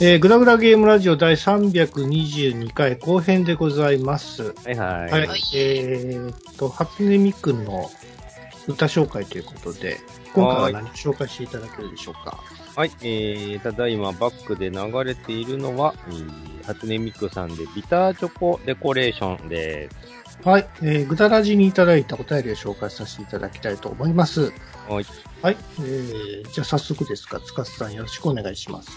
えー、グラグラゲームラジオ第322回後編でございます。はいはい。はい。はいえーっと、初音ミクの歌紹介ということで、今回は何を紹介していただけるでしょうか？はい、えー、ただいまバックで流れているのは、えー、初音ミクさんでビターチョコデコレーションです。はい。えー、ぐだらじにいただいたお便りを紹介させていただきたいと思います。はい。はい。えー、じゃあ早速ですが、つかさんよろしくお願いします。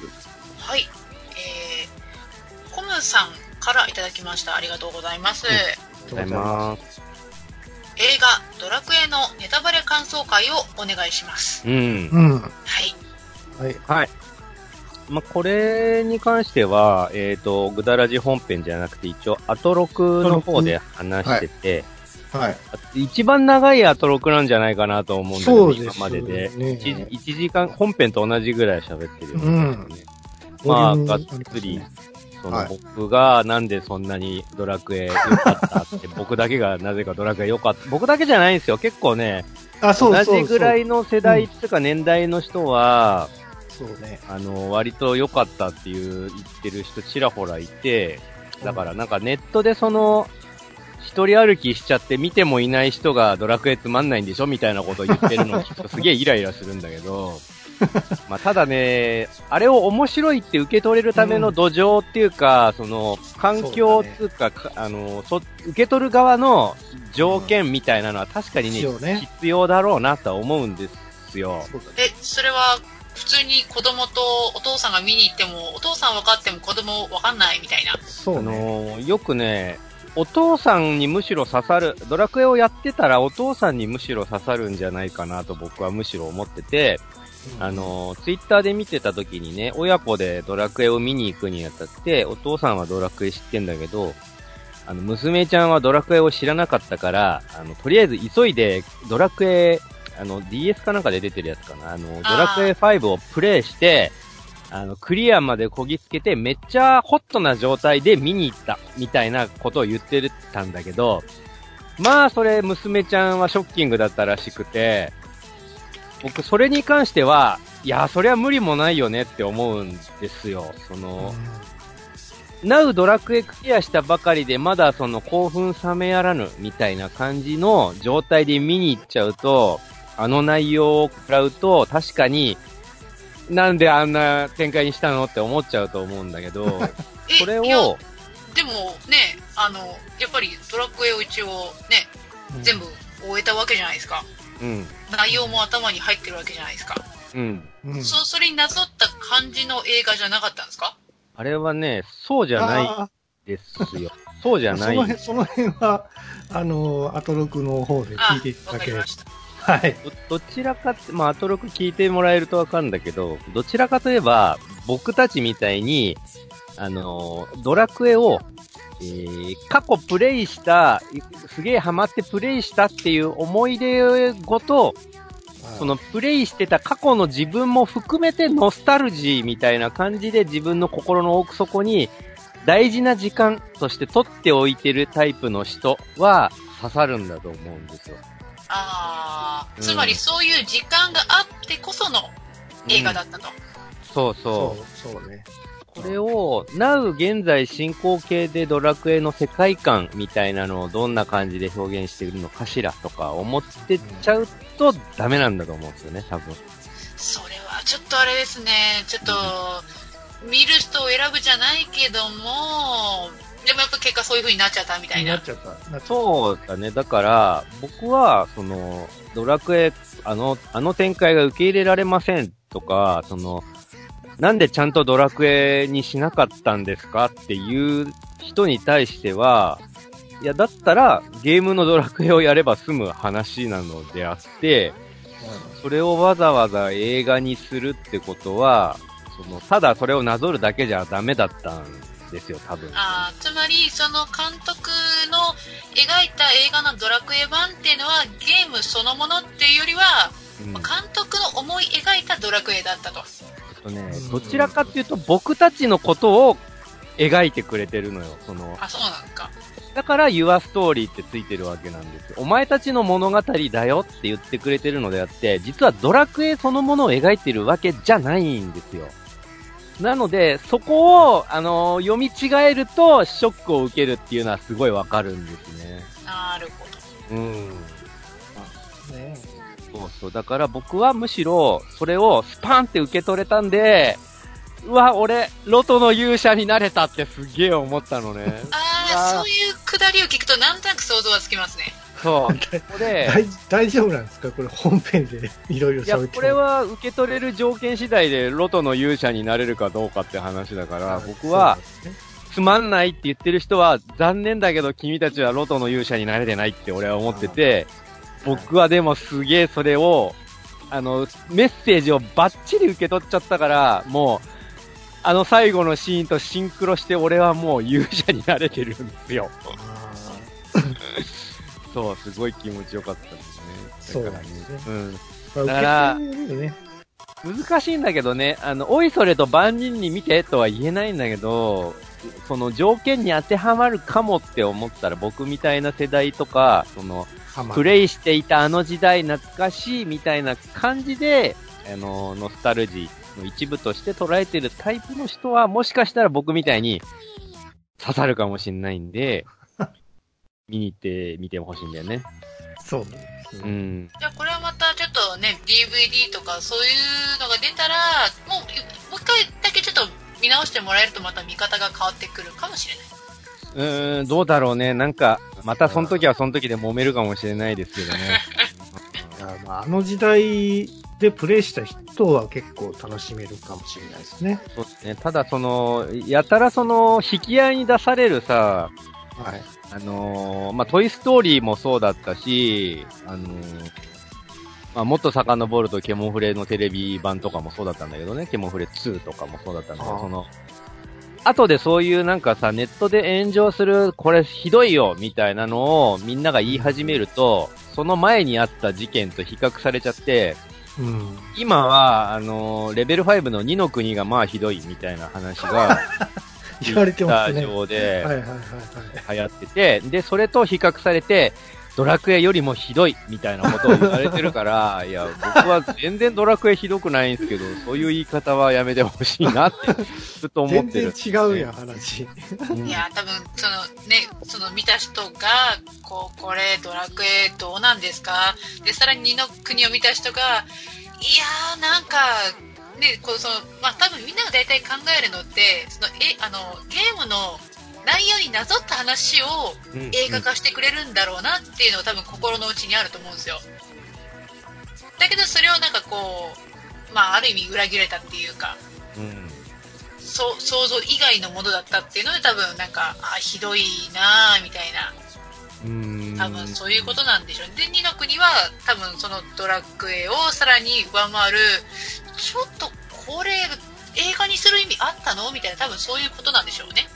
はい。えー、コムさんからいただきました。ありがとうございます。うんありがとうございます。映画、ドラクエのネタバレ感想会をお願いします。うん。うん。はい。はい。はい。まあ、これに関しては、えっ、と、グダラジ本編じゃなくて、一応、アトロクの方で話してて、はい。一番長いアトロクなんじゃないかなと思うんだけど、今までで。1, 一時間、本編と同じぐらい喋ってるよね。うんまあ、がっつりね、そのはい僕がなんでそんなにドラクエ良かったって、僕だけがなぜかドラクエ良かった。僕だけじゃないんですよ。結構ね、あ、そうそうそう。同じぐらいの世代っていうか年代の人は、そうね。あの、割と良かったっていう言ってる人ちらほらいて、だからなんかネットでその、一人歩きしちゃって見てもいない人がドラクエつまんないんでしょ？みたいなことを言ってるのを 聞くとすげえイライラするんだけど、まあただね、あれを面白いって受け取れるための土壌っていうか、その、環境っていうか、かあの、そ、受け取る側の条件みたいなのは確かにね、必要ね。必要だろうなとは思うんですよ。え、それは、普通に子供とお父さんが見に行っても、お父さん分かっても子供分かんないみたいな。あそうね。よくね、お父さんにむしろ刺さる、ドラクエをやってたらお父さんにむしろ刺さるんじゃないかなと僕はむしろ思ってて、あのーツイッターで見てた時にね、親子でドラクエを見に行くにあたって、お父さんはドラクエ知ってんだけど、あの、娘ちゃんはドラクエを知らなかったから、あの、とりあえず急いでドラクエ、あの、DS かなんかで出てるやつかな、あの、ドラクエ5をプレイして、あの、クリアまでこぎつけて、めっちゃホットな状態で見に行った、みたいなことを言ってたんだけど、まあ、それ、娘ちゃんはショッキングだったらしくて、僕、それに関しては、いや、それは無理もないよねって思うんですよ。その、ナウドラクエクリアしたばかりで、まだその興奮冷めやらぬみたいな感じの状態で見に行っちゃうと、あの内容を食らうと、確かに、なんであんな展開にしたのって思っちゃうと思うんだけど、え、それを、でもね、あの、やっぱりドラクエを一応ね、うん全部終えたわけじゃないですか。うん、内容も頭に入ってるわけじゃないですか。うん。うんそ、それになぞった感じの映画じゃなかったんですか？あれはね、そうじゃないあですよ。そうじーゃない。その辺、その辺は、あの、アトロクの方で聞いていたあ、だけま。した。はい。ど、どちらかって、まあ、アトロク聞いてもらえるとわかるんだけど、どちらかといえば、僕たちみたいに、あのードラクエを、えー、過去プレイした、いすげえハマってプレイしたっていう思い出ごと、そのプレイしてた過去の自分も含めてノスタルジーみたいな感じで自分の心の奥底に大事な時間として取っておいてるタイプの人は刺さるんだと思うんですよ。あー、うんつまりそういう時間があってこその映画だったと。そうそう。そう、そうね。これを、Now 現在進行形でドラクエの世界観みたいなのをどんな感じで表現しているのかしらとか思ってっちゃうとダメなんだと思うんですよね、多分。それはちょっとあれですね、ちょっと、見る人を選ぶじゃないけども、でもやっぱ結果そういう風になっちゃったみたいな。なっちゃった。そうだね。だから、僕は、その、ドラクエ、あの、あの展開が受け入れられませんとか、その、なんでちゃんとドラクエにしなかったんですかっていう人に対しては、いや、だったら、ゲームのドラクエをやれば済む話なのであって、それをわざわざ映画にするってことは、その、ただそれをなぞるだけじゃダメだったんですよ、多分。あーつまり、その監督の描いた映画のドラクエ版っていうのは、ゲームそのものっていうよりは、うん監督の思い描いたドラクエだったと。とねう、んどちらかっていうと僕たちのことを描いてくれてるのよ。その、あ、そうなんか。だから Your Story ってついてるわけなんですよ。お前たちの物語だよって言ってくれてるのであって、実はドラクエそのものを描いてるわけじゃないんですよ。なので、そこを、あのー読み違えるとショックを受けるっていうのはすごいわかるんですね。なるほど。うん。ねそうそう。だから僕はむしろ、それをスパンって受け取れたんで、うわ、俺、ロトの勇者になれたってすげえ思ったのね。ああ、そういうくだりを聞くとなんとなく想像はつきますね。そう。これ、大大丈夫なんですか？これ本編でいろいろ喋ってこれは受け取れる条件次第でロトの勇者になれるかどうかって話だから、僕は、つまんないって言ってる人は、残念だけど君たちはロトの勇者になれてないって俺は思ってて、僕はでもすげえそれを、あの、メッセージをバッチリ受け取っちゃったから、もう、あの最後のシーンとシンクロして俺はもう勇者になれてるんですよ。あそう、すごい気持ちよかったですね。そうなんですねうん。ーだからね。難しいんだけどね、あの、おいそれと万人に見てとは言えないんだけど、その条件に当てはまるかもって思ったら僕みたいな世代とか、その、プレイしていたあの時代懐かしいみたいな感じで、あの、ノスタルジーの一部として捉えてるタイプの人は、もしかしたら僕みたいに刺さるかもしれないんで、見に行ってみてほしいんだよね。そうね。うん。じゃあこれはまたちょっとね、DVD とかそういうのが出たら、もう、もう一回だけちょっと見直してもらえるとまた見方が変わってくるかもしれない。うーん、どうだろうね。なんか、またその時はその時で揉めるかもしれないですけどね。あの時代でプレイした人は結構楽しめるかもしれないですね。そうですね。ただその、やたらその、引き合いに出されるさ、はい。あのーまあ、トイストーリーもそうだったし、あのーまあ、もっと遡るとケモンフレのテレビ版とかもそうだったんだけどね、ケモンフレ2とかもそうだったんだけど、その、後でそういうなんかさ、ネットで炎上する、これひどいよ、みたいなのをみんなが言い始めると、その前にあった事件と比較されちゃって、うん。今は、あのーレベル5の2の国がまあひどいみたいな話が、言われてますね。で、はいはいはいはい。流行ってて、で、それと比較されて、ドラクエよりもひどいみたいなことを言われてるから、いや、僕は全然ドラクエひどくないんですけど、そういう言い方はやめてほしいなって、ずっと思っ全てる。然違うやん、話。うんいや、多分、そのね、その見た人が、こう、これ、ドラクエどうなんですか？で、さらに二の国を見た人が、いやー、なんか、ね、こう、その、まあ、多分みんなが大体考えるのって、その、え、あの、ゲームの内容になぞった話をうん。映画化してくれるんだろうなっていうのが多分心の内にあると思うんですよ。だけど、それをなんかこう、まあ、ある意味裏切られたっていうか、うん。そう想像以外のものだったっていうので多分なんかあひどいなぁみたいな。うん多分そういうことなんでしょうねで2の国は多分そのドラクエをさらに上回るちょっとこれ映画にする意味あったのみたいな多分そういうことなんでしょうね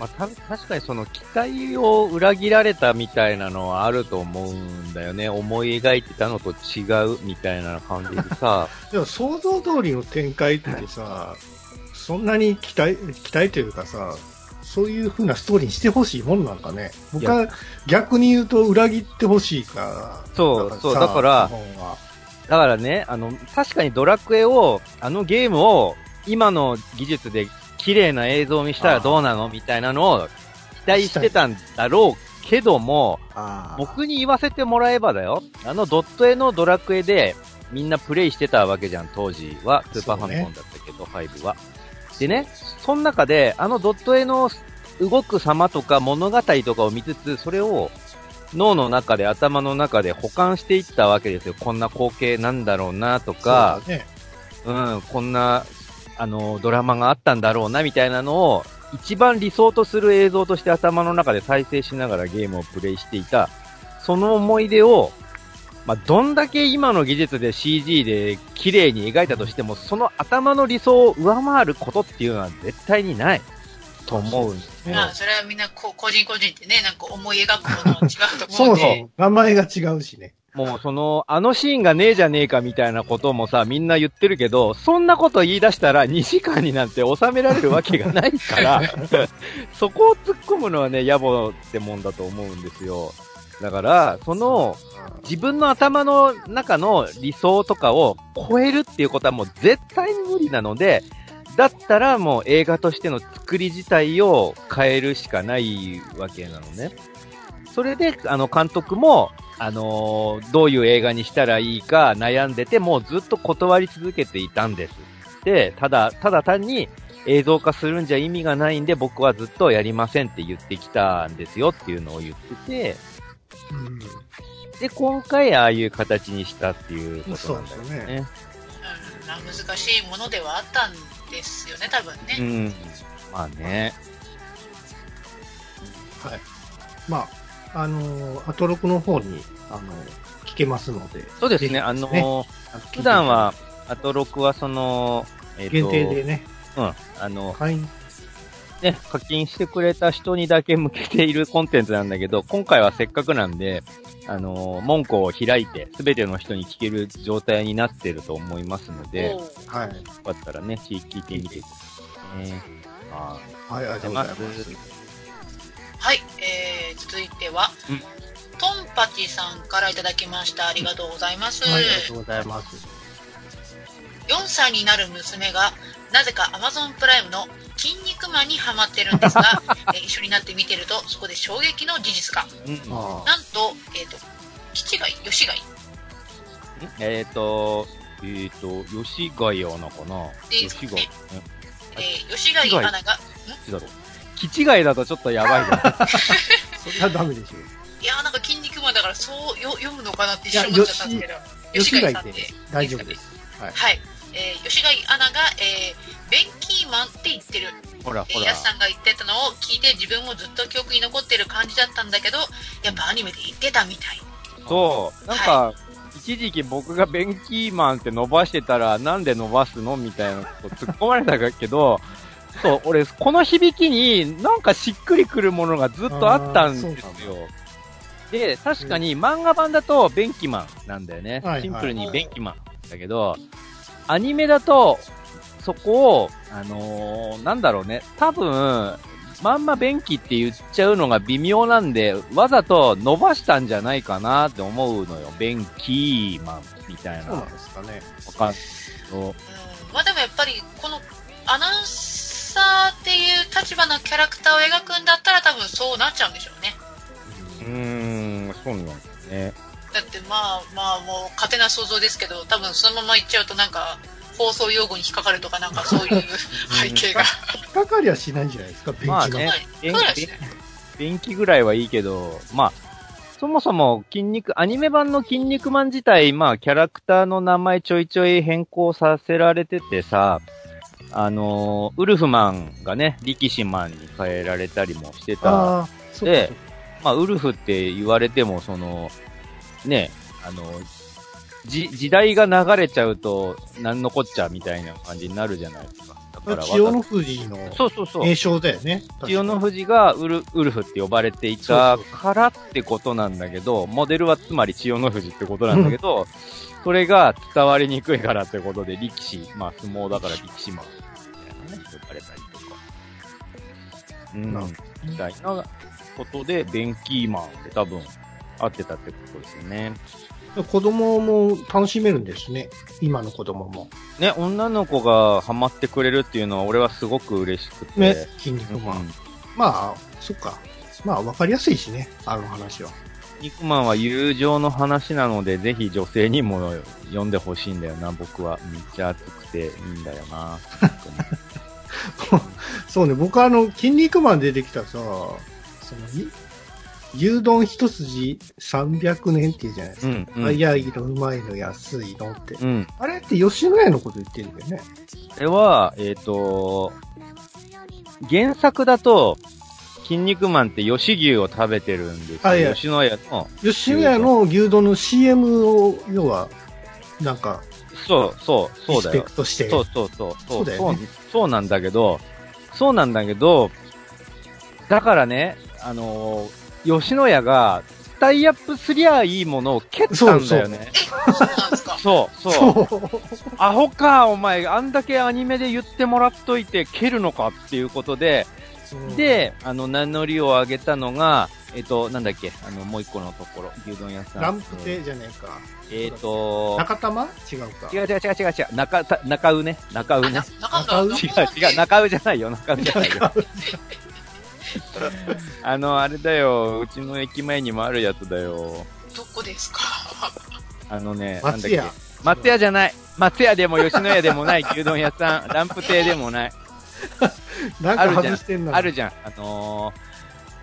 まあ、た確かにその期待を裏切られたみたいなのはあると思うんだよね。思い描いてたのと違うみたいな感じでさ。でも想像通りの展開ってさ、そんなに期待、期待というかさ、そういう風なストーリーにしてほしいもんなんかね。僕は逆に言うと裏切ってほしいから。そうそうさだからだからね、あの、確かにドラクエを、あのゲームを、今の技術で綺麗な映像にしたらどうなのみたいなのを期待してたんだろうけども、僕に言わせてもらえばだよ。あのドット絵のドラクエでみんなプレイしてたわけじゃん、当時は。スーパーファミコンだったけど、5は。でね、その中で、あのドット絵の動く様とか物語とかを見つつ、それを脳の中で、頭の中で保管していったわけですよ。こんな光景なんだろうなとか、そうだね。うん、こんな、あの、ドラマがあったんだろうな、みたいなのを、一番理想とする映像として頭の中で再生しながらゲームをプレイしていた、その思い出を、まあ、どんだけ今の技術で CG で綺麗に描いたとしても、その頭の理想を上回ることっていうのは絶対にないと思うんですよ。まあそれはみんなこ個人個人ってねなんか思い描くものは違うと思うんでも名前が違うしね。もうその、あのシーンがねえじゃねえかみたいなこともさ、みんな言ってるけど、そんなこと言い出したら2時間になんて収められるわけがないから、そこを突っ込むのはね、野暮ってもんだと思うんですよ。だから、その、自分の頭の中の理想とかを超えるっていうことはもう絶対に無理なので、だったらもう映画としての作り自体を変えるしかないわけなのね。それで、あの、監督も、あのーどういう映画にしたらいいか悩んでて、もうずっと断り続けていたんです。で、ただ、ただ単に映像化するんじゃ意味がないんで、僕はずっとやりませんって言ってきたんですよっていうのを言ってて、うんで、今回ああいう形にしたっていうことなんだよそうですよね。うんまあ難しいものではあったんですよね、多分ね。うん。まあね。はい。まあ、あのーアトロクの方に、あの聞けますので。そうですね。ぜひあのー普段は、アトロクはその、えっ、限と、定でね、うん。あの、会員、ね、課金してくれた人にだけ向けているコンテンツなんだけど、今回はせっかくなんで、あのー門戸を開いて、すべての人に聞ける状態になってると思いますので、はい。かったらね、聞聞いてみてくださいね。あはい、ありがとうございます。はい、えー、続いては、うんトンパチさんからいただきました。ありがとうございます。はい、ありがとうございます。4歳になる娘が、なぜか Amazon プライムの筋肉マンにハマってるんですが、えー一緒になって見てると、そこで衝撃の事実が。うん。なんと、えっ、と、父がい、吉がい。えっ、と、えっ、と、吉ヶ谷アナかな？吉ヶ谷。えー、吉貝アナが、んいだろう。気違いだとちょっとやばいじゃん。あ、それはダメでしょ。いやーなんか筋肉マンだからそうよ読むのかなって一瞬思っちゃったんですけど。吉貝でさんで大丈夫です。はい。はい。えー、吉貝アナが、えー、ベンキーマンって言ってる。ほら、えー、ほらヤ。スさんが言ってたのを聞いて自分もずっと記憶に残ってる感じだったんだけど、やっぱアニメで言ってたみたい。そう。なんか、一時期僕がベンキーマンって伸ばしてたら、なんで伸ばすのみたいなこと突っ込まれたけど、そう、俺、この響きになんかしっくりくるものがずっとあったんですよ。で、確かに漫画版だとベンキマンなんだよね。はいはいシンプルにベンキマンだけど、アニメだと、そこを、あのーなんだろうね、多分、まんま便器って言っちゃうのが微妙なんで、わざと伸ばしたんじゃないかなって思うのよ。便器マンみたいな。わそうなんですかね。かんないけどうん。まあでもやっぱり、このアナウンサーっていう立場のキャラクターを描くんだったら多分そうなっちゃうんでしょうね。うーん、そうなんですね。だってまあまあもう勝手な想像ですけど、多分そのまま言っちゃうとなんか、放送用語に引っかかるとかなんかそういう 背景が。引っかかりはしないんじゃないですか。まあねはい便便器ぐらいはいいけど、まあ、そもそも筋肉、アニメ版の筋肉マン自体、まあ、キャラクターの名前ちょいちょい変更させられててさ、あのーウルフマンがね、力士マンに変えられたりもしてた。でまあ、ウルフって言われても、その、ね、あの、じ、時代が流れちゃうと、なんのこっちゃみたいな感じになるじゃないですか。だから、千代の富士のそうそうそう。名称だよね。千代の富士がウルウルフって呼ばれていたからってことなんだけど、モデルはつまり千代の富士ってことなんだけど、それが伝わりにくいからってことで力士、まあ相撲だから力士マンみたいなね、呼ばれたりとか。うんみたいなことで、ベンキーマンって多分合ってたってことですよね。子供も楽しめるんですね。今の子供も。ね、女の子がハマってくれるっていうのは俺はすごく嬉しくて。ね、筋肉うんマン。まあ、そっか。まあ、わかりやすいしね、あの話は。肉マンは友情の話なので、ぜひ女性にも読んでほしいんだよな、僕は。めっちゃ熱くていいんだよな。そうね、僕はあの、筋肉マン出てきたさ、その、い牛丼一筋300年って言うじゃないですか。うん、うん。早いの、うまいの、安いのって。うん。あれって吉野家のこと言ってるんだよね。これは、えっ、と、原作だと、筋肉マンって吉牛を食べてるんですよ。はいはい吉野家の。吉野家の牛丼の CM を、要は、なんか、そう、そう、そうだよリスペク。トして。そうそうそう。そうだよねそうそうなんだけど、そうなんだけど、だからね、あのー吉野家がタイアップすりゃいいものを蹴ったんだよね。え、そうそう、そう。そう。アホか、お前、あんだけアニメで言ってもらっといて蹴るのかっていうことで、で、あの、名乗りを上げたのが、えっ、と、なんだっけ、あの、もう一個のところ、牛丼屋さん。ランプ亭じゃねえか。えっ、と、中玉？違うか。違う違う違う違う違う、中、た中うね、中うあ、ねな。中中尾村違う違う、中うじゃないよ、中うじゃないよ。あの、あれだよ、うちの駅前にもあるやつだよ。どこですか？あのね、なんだっけ松屋。。じゃない。松屋でも吉野家でもない牛丼屋さん、ランプ亭でもない。なんか外してんな。あるじゃん。あの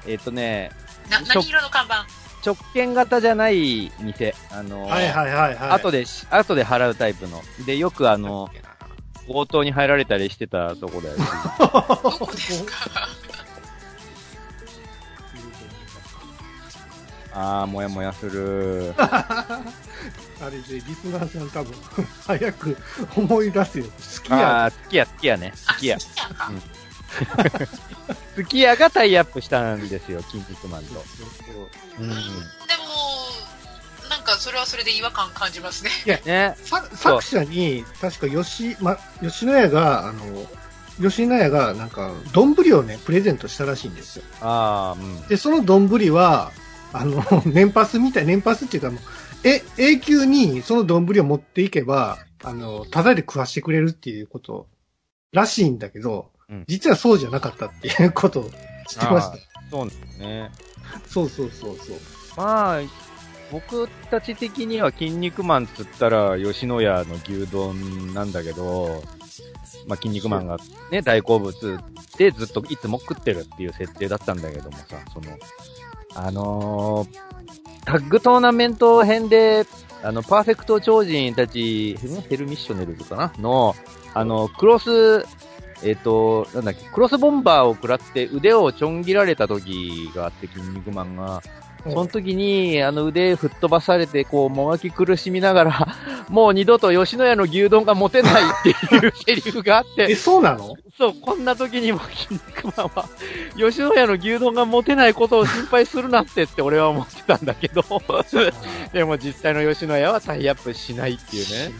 ー、えっ、とね、な、何色の看板？直券型じゃない店。あのーはいはいはいはい。後でし、後で払うタイプの。で、よくあの、強盗に入られたりしてたとこだよ。どこですか？あー、もやもやする。あれで、リスナーさん多分、早く思い出すよ。好きや。あー、すき家、すき家ね。好きや かすき家がタイアップしたんですよ、筋肉マンと。うん。でも、なんかそれはそれで違和感感じますね。ね。さ作者に、確か吉、ま、吉野家が、あの、吉野家が、なんか、丼をね、プレゼントしたらしいんですよ。あー、うん。で、その丼は、あの、年パスみたい、年パスっていうかもう、え、永久にその丼を持っていけば、あの、ただで食わしてくれるっていうことらしいんだけど、うん実はそうじゃなかったっていうことを知ってました。そうですね。そうそうそうそう。まあ、僕たち的には筋肉マンっつったら吉野家の牛丼なんだけど、まあ筋肉マンがね、大好物でずっといつも食ってるっていう設定だったんだけどもさ、その、あのータッグトーナメント編で、あの、パーフェクト超人たち、ヘルミッショネルズかな？の、あの、クロス、えっ、と、なんだっけ、クロスボンバーを食らって腕をちょん切られた時があって、キン肉マンが、その時に、あの腕吹っ飛ばされて、こう、もがき苦しみながら、もう二度と吉野家の牛丼が持てないっていうセリフがあっえ、て、そうなの？そう、こんな時にも筋肉マンは、吉野家の牛丼が持てないことを心配するなってって俺は思ってたんだけど、でも実際の吉野家はタイアップしないっていうしね。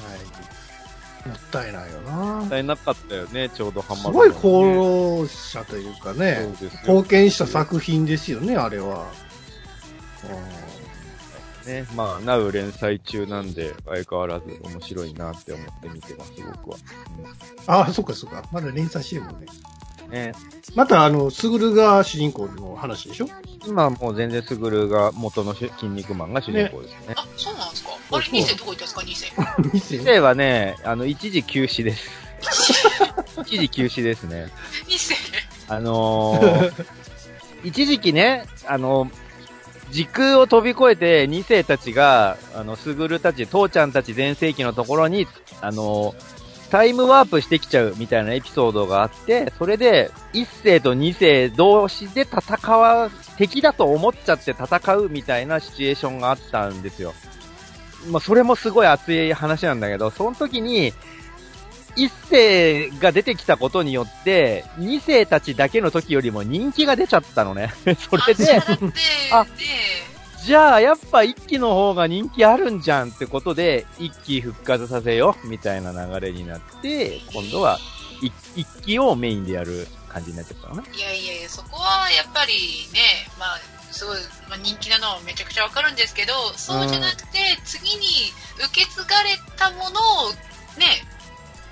もったいないよな。もったいなかったよね、ちょうどハマるすごいね功者というかね、貢献した作品ですよね、あれは。ね。まあ、なう連載中なんで、相変わらず面白いなって思って見てます、僕は。ああ、そっかそっか。まだ連載してるもんね。うん、ね。また、あの、スグルが主人公の話でしょ？今はもう全然スグルが元のし筋肉マンが主人公ですね。あ、そうなんですか？あれ、2世どこ行ったんですか ?2 世。店先生はね、あの、一時休止です。一時休止ですね。2世。あのー、一時期ね、あの、時空を飛び越えて二世たちが、あの、スグルたち、父ちゃんたち全盛期のところに、あの、タイムワープしてきちゃうみたいなエピソードがあって、それで、一世と二世同士で戦わ、敵だと思っちゃって戦うみたいなシチュエーションがあったんですよ。まあ、それもすごい熱い話なんだけど、その時に、一世が出てきたことによって、二世たちだけの時よりも人気が出ちゃったのね。それであ、じゃあやっぱ一期の方が人気あるんじゃんってことで、一期復活させようみたいな流れになって、今度は一一期をメインでやる感じになっちゃったのね。いやいやいや、そこはやっぱりね、まあ、すごい、まあ、人気なのはめちゃくちゃわかるんですけど、そうじゃなくて、次に受け継がれたものを、ね、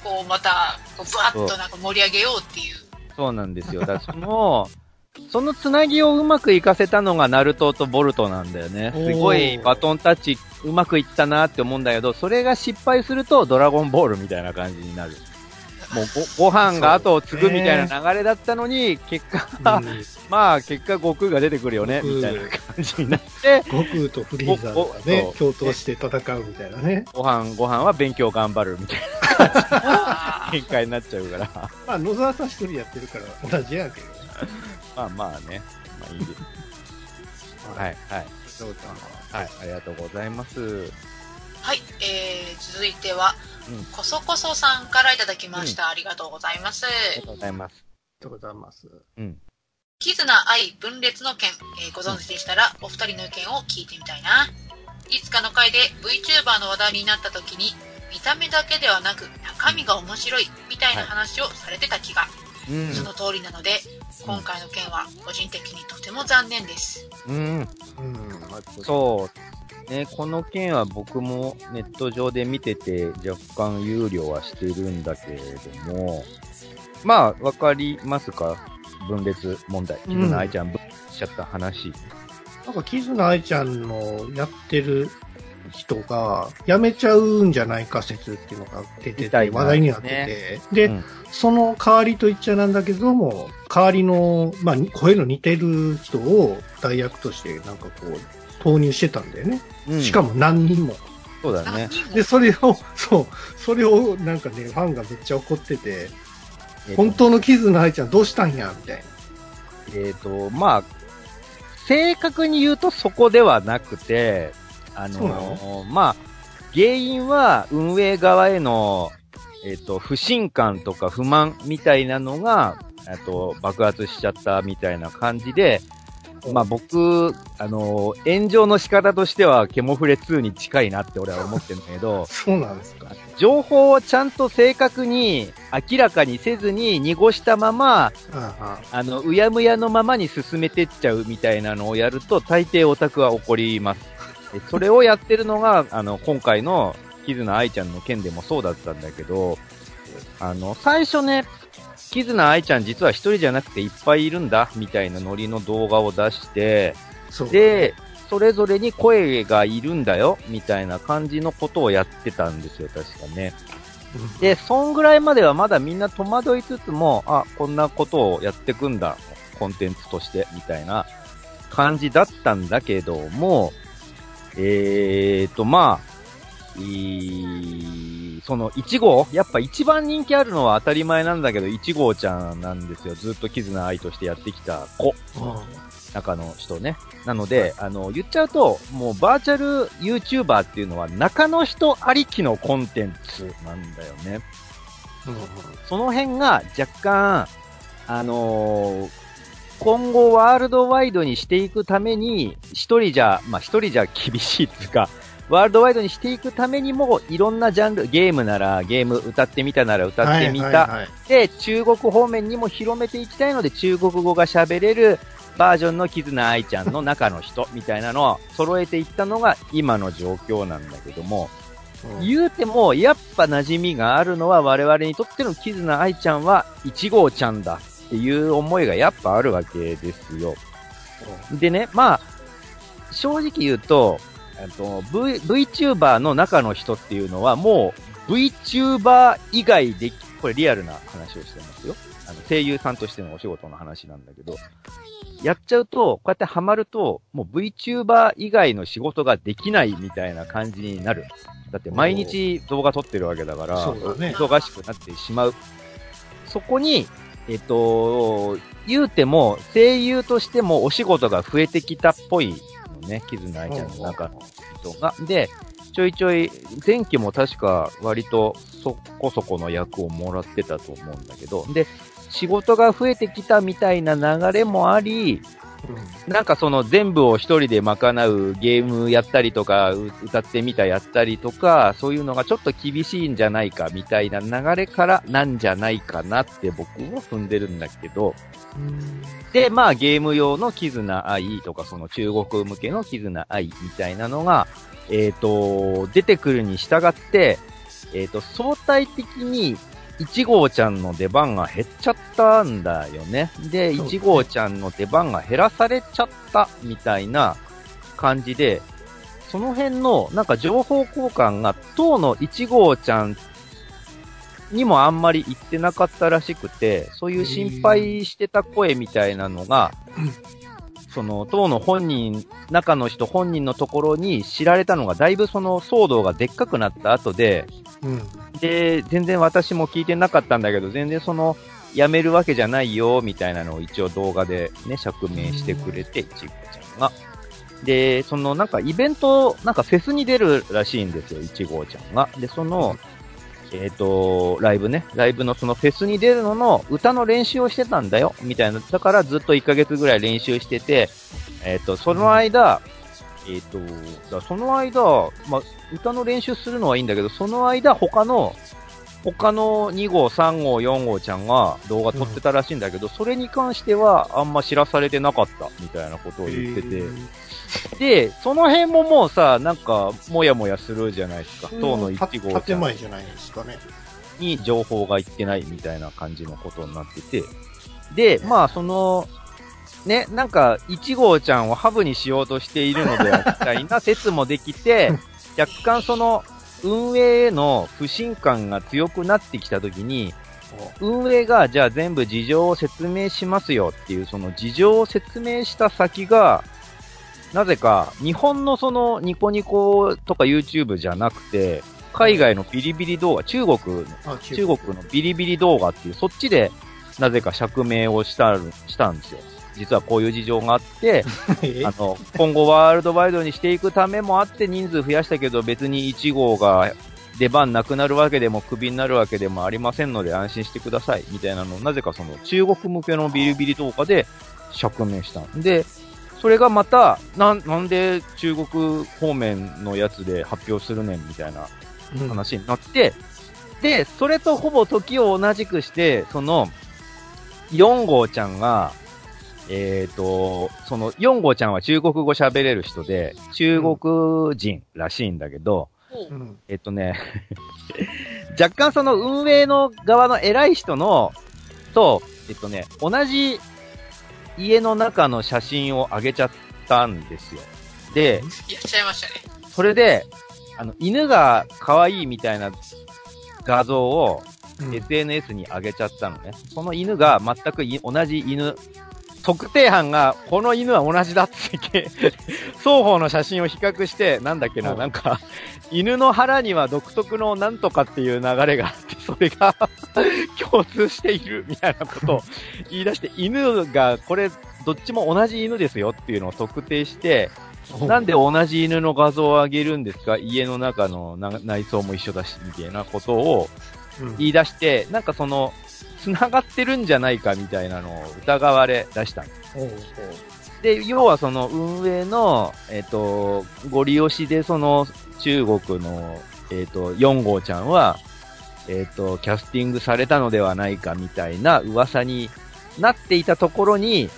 こうまた、こう、ぶわっとなんか盛り上げようっていう。そうなんですよ。だからその、そのつなぎをうまくいかせたのがナルトとボルトなんだよね。すごいバトンタッチうまくいったなって思うんだけど、それが失敗するとドラゴンボールみたいな感じになる。もうご、ご飯が後を継ぐみたいな流れだったのに、結果、まあ結果悟空が出てくるよね、みたいな感じになって、悟空とフリーザーがね共闘して戦うみたいなね。ご飯、ご飯は勉強頑張るみたいあな展開 になっちゃうから。まあ、野沢さん一人やってるから同じやけどね。まあまあね。まあいいです。はい、はい。そうか。はい、ありがとうございます。はい、えー、続いては、うんこそこそさんからいただきました。ありがとうございます。ありがとうございます。ありがとうございます。うん。絆愛分裂の件、えーご存知でしたら、お二人の意見を聞いてみたいな。いつかの回で VTuber の話題になった時に、見た目だけではなく中身が面白いみたいな話をされてた気が、うん。その通りなので、今回の件は個人的にとても残念です。うん。うん。そう。ね、この件は僕もネット上で見てて若干憂慮はしてるんだけれども、まあ、わかりますか？分裂問題。うん絆愛ちゃん分裂しちゃった話。なんか、キズナ愛ちゃんのやってる人が、辞めちゃうんじゃないか説っていうのが出てて、話題になってて、で、うんその代わりと言っちゃなんだけども、代わりの、まあ、声の似てる人を代役として、なんかこう、投入してたんだよね。うんしかも何人も。そうだね。で、それを、そう、それをなんかね、ファンがめっちゃ怒ってて、本当のキズナ愛ちゃんどうしたんや、みたいな。えっ、と、まあ、正確に言うとそこではなくて、あのまあ、原因は運営側への、えっ、と、不信感とか不満みたいなのが、えっと、爆発しちゃったみたいな感じで、まあ僕、あの炎上の仕方としては、ケモフレ2に近いなって俺は思ってるんだけど、そうなんですか。情報をちゃんと正確に明らかにせずに濁したまま、あああの、うやむやのままに進めてっちゃうみたいなのをやると、大抵オタクは怒ります。でそれをやってるのが、あの、今回の、キズナ愛ちゃんの件でもそうだったんだけど、あの、最初ね、キズナ愛ちゃん実は一人じゃなくていっぱいいるんだ、みたいなノリの動画を出して。で、それぞれに声がいるんだよ、みたいな感じのことをやってたんですよ、確かね。うん、で、そんぐらいまではまだみんな戸惑いつつも、あ、こんなことをやってくんだ、コンテンツとして、みたいな感じだったんだけども、えーと、まあ、いいその1号やっぱ一番人気あるのは当たり前なんだけど、1号ちゃんなんですよ。ずっと絆愛としてやってきた子。中の人ね。なので、あの、言っちゃうと、もうバーチャル YouTuber っていうのは中の人ありきのコンテンツなんだよね。うんうんその辺が若干、あのー今後ワールドワイドにしていくために、一人じゃ、まあ一人じゃ厳しいっていうか、ワールドワイドにしていくためにも、いろんなジャンル、ゲームならゲーム、歌ってみたなら歌ってみた、はいはいはい。で、中国方面にも広めていきたいので、中国語が喋れるバージョンのキズナ愛ちゃんの中の人 みたいなのを揃えていったのが今の状況なんだけども、うん。言うても、やっぱ馴染みがあるのは我々にとってのキズナ愛ちゃんは1号ちゃんだっていう思いがやっぱあるわけですよ。でね、まあ、正直言うと、えっと v、VTuber の中の人っていうのはもう VTuber 以外でき、これリアルな話をしてますよ。あの声優さんとしてのお仕事の話なんだけど、やっちゃうと、こうやってハマると、もう VTuber 以外の仕事ができないみたいな感じになる。だって毎日動画撮ってるわけだから、ね忙しくなってしまう。そこに、えっと、言うても、声優としてもお仕事が増えてきたっぽいのね、キズナアイちゃんの中の人が。で、ちょいちょい、前期も確か割とそこそこの役をもらってたと思うんだけど、で、仕事が増えてきたみたいな流れもあり、なんかその全部を一人で賄うゲームやったりとか、う歌ってみたやったりとか、そういうのがちょっと厳しいんじゃないかみたいな流れからなんじゃないかなって僕も踏んでるんだけど、うん。で、まあゲーム用の絆愛とかその中国向けの絆愛みたいなのが、えっ、と、出てくるに従って、えっ、と、相対的に1号ちゃんの出番が減っちゃったんだよね。で、そう1号ちゃんの出番が減らされちゃったみたいな感じで、その辺のなんか情報交換が当の1号ちゃんにもあんまり言ってなかったらしくて、そういう心配してた声みたいなのが、その、当の本人、中の人本人のところに知られたのが、だいぶその騒動がでっかくなった後で、うんで、全然私も聞いてなかったんだけど、全然その、やめるわけじゃないよ、みたいなのを一応動画でね、釈明してくれて、ちぐちゃんが。で、そのなんかイベント、なんかフェスに出るらしいんですよ、1号ちゃんが。で、その、えっ、と、ライブね、ライブのそのフェスに出るのの歌の練習をしてたんだよ、みたいな。だからずっと1ヶ月ぐらい練習してて、えっ、と、その間、えっ、と、その間、まあ、歌の練習するのはいいんだけど、その間、他の、他の2号、3号、4号ちゃんが動画撮ってたらしいんだけど、それに関してはあんま知らされてなかった、みたいなことを言ってて。で、その辺ももうさ、なんか、もやもやするじゃないですか。当の1号ちゃん建前じゃないですかね。に情報がいってないみたいな感じのことになってて。で、まあ、その、ね、なんか、1号ちゃんをハブにしようとしているのではみたいな説もできて、若干その、運営への不信感が強くなってきたときに、運営がじゃあ全部事情を説明しますよっていう、その事情を説明した先が、なぜか日本のそのニコニコとか YouTube じゃなくて、海外のビリビリ動画、中国中国。のビリビリ動画っていう、そっちでなぜか釈明をした、したんですよ。実はこういう事情があって、え？あの、今後ワールドワイドにしていくためもあって人数増やしたけど別に1号が出番なくなるわけでもクビになるわけでもありませんので安心してください。みたいなのをなぜかその中国向けのビリビリ動画で釈明した。んで、それがまた、なん、なんで中国方面のやつで発表するねんみたいなうん話になって、で、それとほぼ時を同じくして、その、4号ちゃんが、えっ、と、その4号ちゃんは中国語喋れる人で、中国人らしいんだけど、ほううんえっとね、若干その運営の側の偉い人の、と、えっとね、同じ家の中の写真を上げちゃったんですよ。で、やっちゃいましたね。それで、あの、犬が可愛いみたいな画像をうん SNS に上げちゃったのね。その犬が全くい同じ犬。特定班が、この犬は同じだって言って、双方の写真を比較して、なんだっけな、うん。なんか、犬の腹には独特のなんとかっていう流れがあって、それが 共通しているみたいなことを言い出して、犬がこれ、どっちも同じ犬ですよっていうのを特定して、なんで同じ犬の画像を上げるんですか？家の中のな内装も一緒だし、みたいなことをうん。言い出して、なんかその、繋がってるんじゃないかみたいなのを疑われ出したの。おうおうで、要はその運営の、えっ、と、ご利用しでその中国の、えっ、と、4号ちゃんは、えっ、と、キャスティングされたのではないかみたいな噂になっていたところに、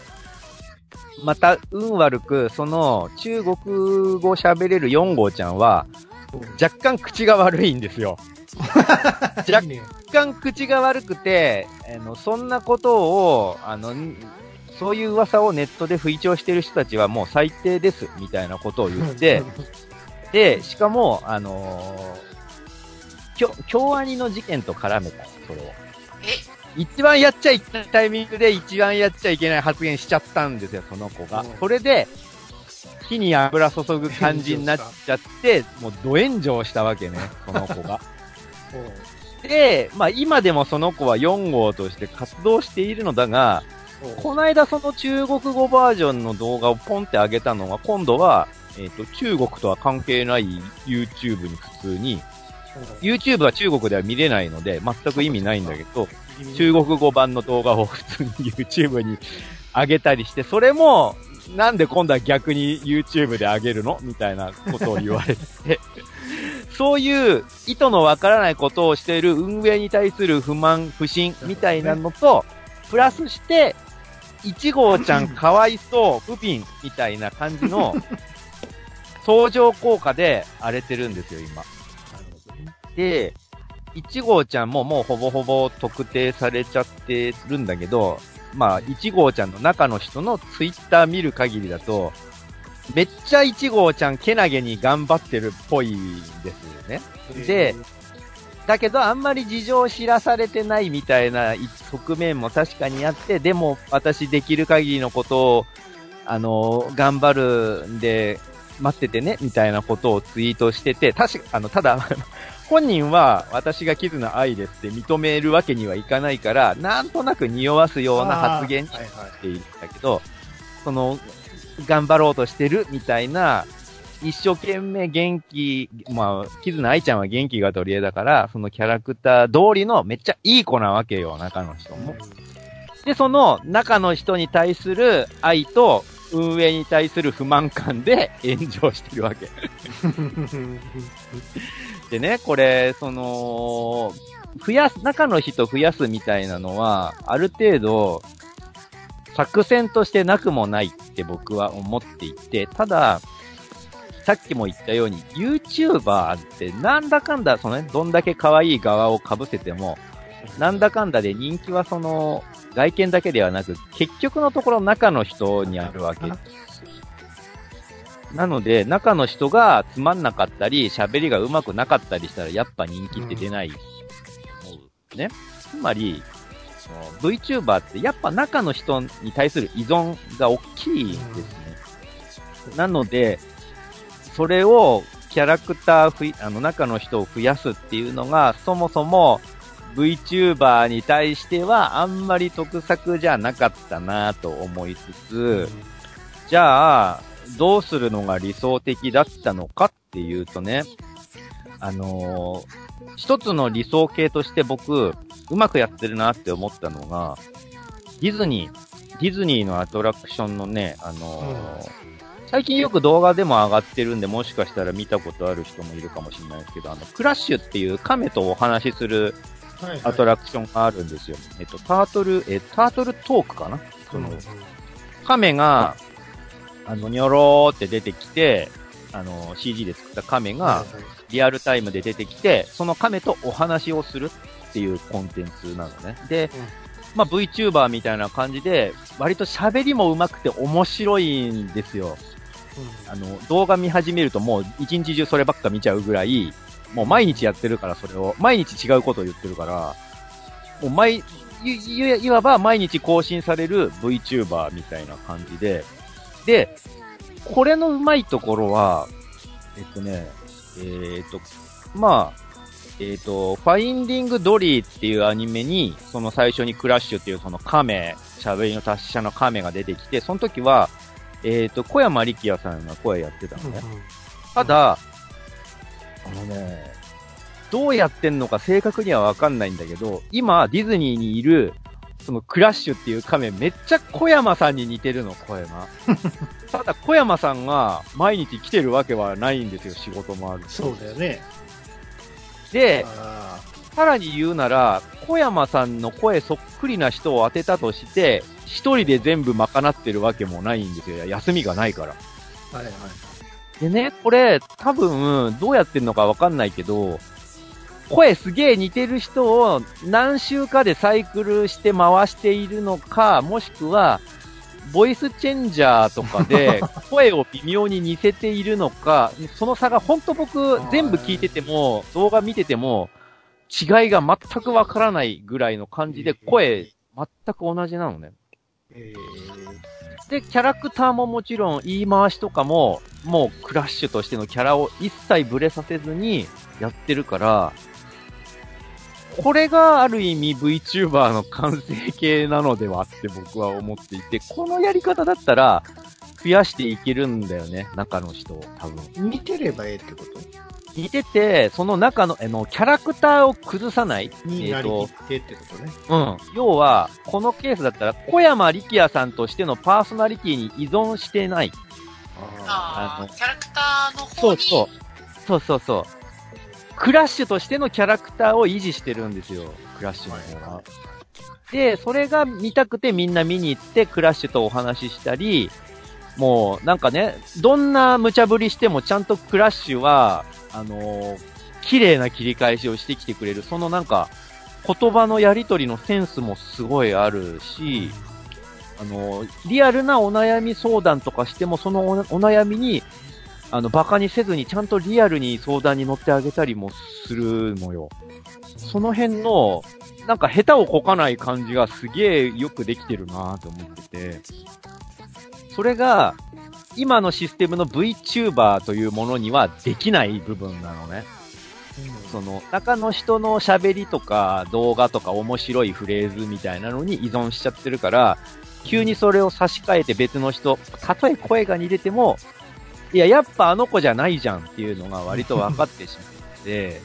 また運悪く、その中国語喋れる4号ちゃんは、若干口が悪いんですよ。若干口が悪くて、あの、そんなことを、あの、んそういう噂をネットで吹聴してる人たちはもう最低です、みたいなことを言って、で、しかも、あのー、京、京アニの事件と絡めたのそれを。え、一番やっちゃいけないタイミングで一番やっちゃいけない発言しちゃったんですよ、その子がうん。それで、火に油注ぐ感じになっちゃって、もうド炎上したわけね、その子が。で、まあ今でもその子は4号として活動しているのだが、この間その中国語バージョンの動画をポンって上げたのが、今度は、えっ、と、中国とは関係ない YouTube に普通に、YouTube は中国では見れないので、全く意味ないんだけど、中国語版の動画を普通に YouTube に上げたりして、それも、なんで今度は逆に YouTube で上げるの？みたいなことを言われて、そういう意図のわからないことをしている運営に対する不満、不信みたいなのと、プラスして、1号ちゃんかわいそう、不憫みたいな感じの、相乗効果で荒れてるんですよ、今。で、1号ちゃんももうほぼほぼ特定されちゃってるんだけど、まあ、1号ちゃんの中の人のツイッター見る限りだと、めっちゃ1号ちゃんけなげに頑張ってるっぽいんですよね。で、だけどあんまり事情を知らされてないみたいな側面も確かにあって、でも私できる限りのことを、あの、頑張るんで、待っててね、みたいなことをツイートしてて、確か、あの、ただ、本人は私がキズナ愛ですって認めるわけにはいかないから、なんとなく匂わすような発言しているんだけど、その、頑張ろうとしてるみたいな一生懸命元気、まあ、キズナ愛ちゃんは元気が取り柄だから、そのキャラクター通りのめっちゃいい子なわけよ、中の人も。で、その中の人に対する愛と運営に対する不満感で 炎上してるわけ。でね、これ、その、増やす、中の人増やすみたいなのは、ある程度、作戦としてなくもないって僕は思っていて、ただ、さっきも言ったように、YouTuber ってなんだかんだ、そのね、どんだけ可愛い側を被せても、なんだかんだで人気はその、外見だけではなく、結局のところ中の人にあるわけ。なので、中の人がつまんなかったり、喋りが上手くなかったりしたら、やっぱ人気って出ない。思うね。つまり、その VTuber ってやっぱ中の人に対する依存が大きいですね。なので、それをキャラクターふい、あの中の人を増やすっていうのが、そもそも VTuber に対してはあんまり得策じゃなかったなと思いつつ、じゃあ、どうするのが理想的だったのかっていうとね、あのー一つの理想形として僕、うまくやってるなって思ったのが、ディズニー、ディズニーのアトラクションのね、あのー最近よく動画でも上がってるんで、もしかしたら見たことある人もいるかもしれないですけど、あの、クラッシュっていう亀とお話しするアトラクションがあるんですよ。えっと、タートル、え、タートルトークかな？その、亀が、あの、ニョローって出てきて、あの、CG で作った亀が、リアルタイムで出てきて、その亀とお話をするっていうコンテンツなのね。で、うんまあ VTuber みたいな感じで、割と喋りも上手くて面白いんですよ。あの、動画見始めるともう一日中そればっか見ちゃうぐらい、もう毎日やってるからそれを、毎日違うことを言ってるから、もう毎、いいいわば毎日更新される VTuber みたいな感じで、で、これのうまいところは、えっとね、えっと、まあ、えっと、ファインディングドリーっていうアニメに、その最初にクラッシュっていうその亀、喋りの達者の亀が出てきて、その時は、えっと、小山力也さんが声やってたのね。ただ、あのね、どうやってんのか正確にはわかんないんだけど、今、ディズニーにいる、そのクラッシュっていう亀、めっちゃ小山さんに似てるの、声が。ただ、小山さんが毎日来てるわけはないんですよ、仕事もあるし。そうだよね。で、あさらに言うなら、小山さんの声そっくりな人を当てたとして、一人で全部賄ってるわけもないんですよ。休みがないから。ーはいはい。でね、これ、多分、どうやってんのかわかんないけど、声すげえ似てる人を何週かでサイクルして回しているのか、もしくは、ボイスチェンジャーとかで 声を微妙に似せているのか、その差が本当僕全部聞いてても、動画見てても、違いが全くわからないぐらいの感じで声全く同じなのね。えで、キャラクターももちろん言い回しとかも、もうクラッシュとしてのキャラを一切ブレさせずにやってるから、これがある意味 VTuber の完成形なのではって僕は思っていて、このやり方だったら増やしていけるんだよね、中の人を多分。ー見てればええってこと？似てて、その中の、あの、キャラクターを崩さない。になりえーときってってことね。うん。要は、このケースだったら、小山力也さんとしてのパーソナリティに依存してない。ああ、キャラクターの方に。そうそう。そうそうそう。クラッシュとしてのキャラクターを維持してるんですよ。クラッシュの方が。で、それが見たくてみんな見に行って、クラッシュとお話ししたり、もう、なんかね、どんな無茶ぶりしてもちゃんとクラッシュは、あのー綺麗な切り返しをしてきてくれる。そのなんか、言葉のやりとりのセンスもすごいあるし、あのーリアルなお悩み相談とかしても、そのおお悩みに、あの、馬鹿にせずにちゃんとリアルに相談に乗ってあげたりもするのよ。その辺の、なんか下手をこかない感じがすげえよくできてるなと思ってて、それが、今のシステムの VTuber というものにはできない部分なのね。その、中の人の喋りとか動画とか面白いフレーズみたいなのに依存しちゃってるから、急にそれを差し替えて別の人、たとえ声が似てても、いや、やっぱあの子じゃないじゃんっていうのが割と分かってしまって、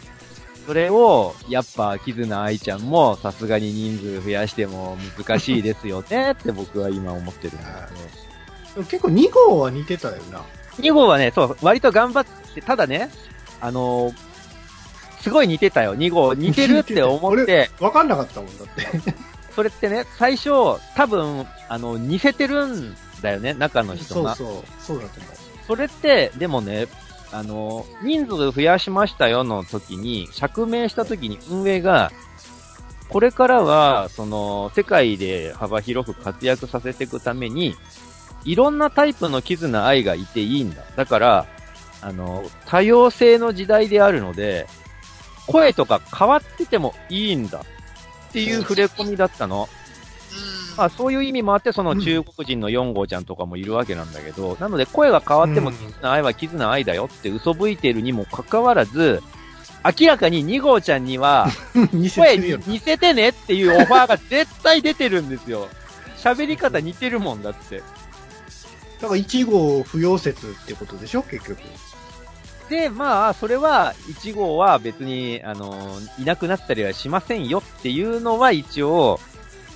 それを、やっぱ、キズナ愛ちゃんも、さすがに人数増やしても難しいですよねって僕は今思ってるんですでも結構2号は似てたよな。けど。2号はね、そう、割と頑張って、ただね、あのーすごい似てたよ。2号、似てるって思って、わかんなかったもんだって。それってね、最初、多分、あの、似せてるんだよね、中の人が。そうそう。そうだと思う。それって、でもね、あの、人数増やしましたよの時に、釈明した時に運営が、これからは、その、世界で幅広く活躍させていくために、いろんなタイプの絆愛がいていいんだ。だから、あの、多様性の時代であるので、声とか変わっててもいいんだ。っていう触れ込みだったの。うん。まあそういう意味もあって、その中国人の4号ちゃんとかもいるわけなんだけど、なので声が変わってもうん絆愛は絆愛だよって嘘吹いてるにもかかわらず、明らかに2号ちゃんには、声似せてねっていうオファーが絶対出てるんですよ。喋り方似てるもんだって。だから1号不要説ってことでしょ？結局。で、まあ、それは、1号は別に、あの、いなくなったりはしませんよっていうのは一応、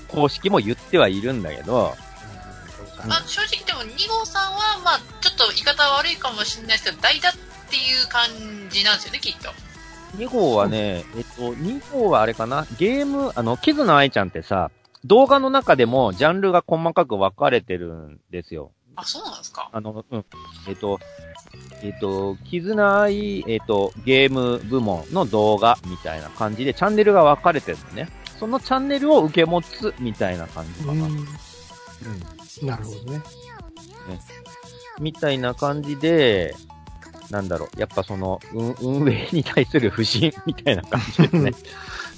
公式も言ってはいるんだけど、まあ、正直でも2号さんは、まあ、ちょっと言い方悪いかもしれないですけど、代打っていう感じなんですよね、きっと。2号はね、えっと、2号はあれかなゲーム、あの、キズナアイちゃんってさ、動画の中でもジャンルが細かく分かれてるんですよ。あ、そうなんですか。あの、うん。えっと、えっと、キズナアイ、えっと、ゲーム部門の動画みたいな感じでチャンネルが分かれてるのね。そのチャンネルを受け持つみたいな感じかな。うん。なるほどね。みたいな感じで、なんだろう、やっぱその、運運営に対する不信みたいな感じですね。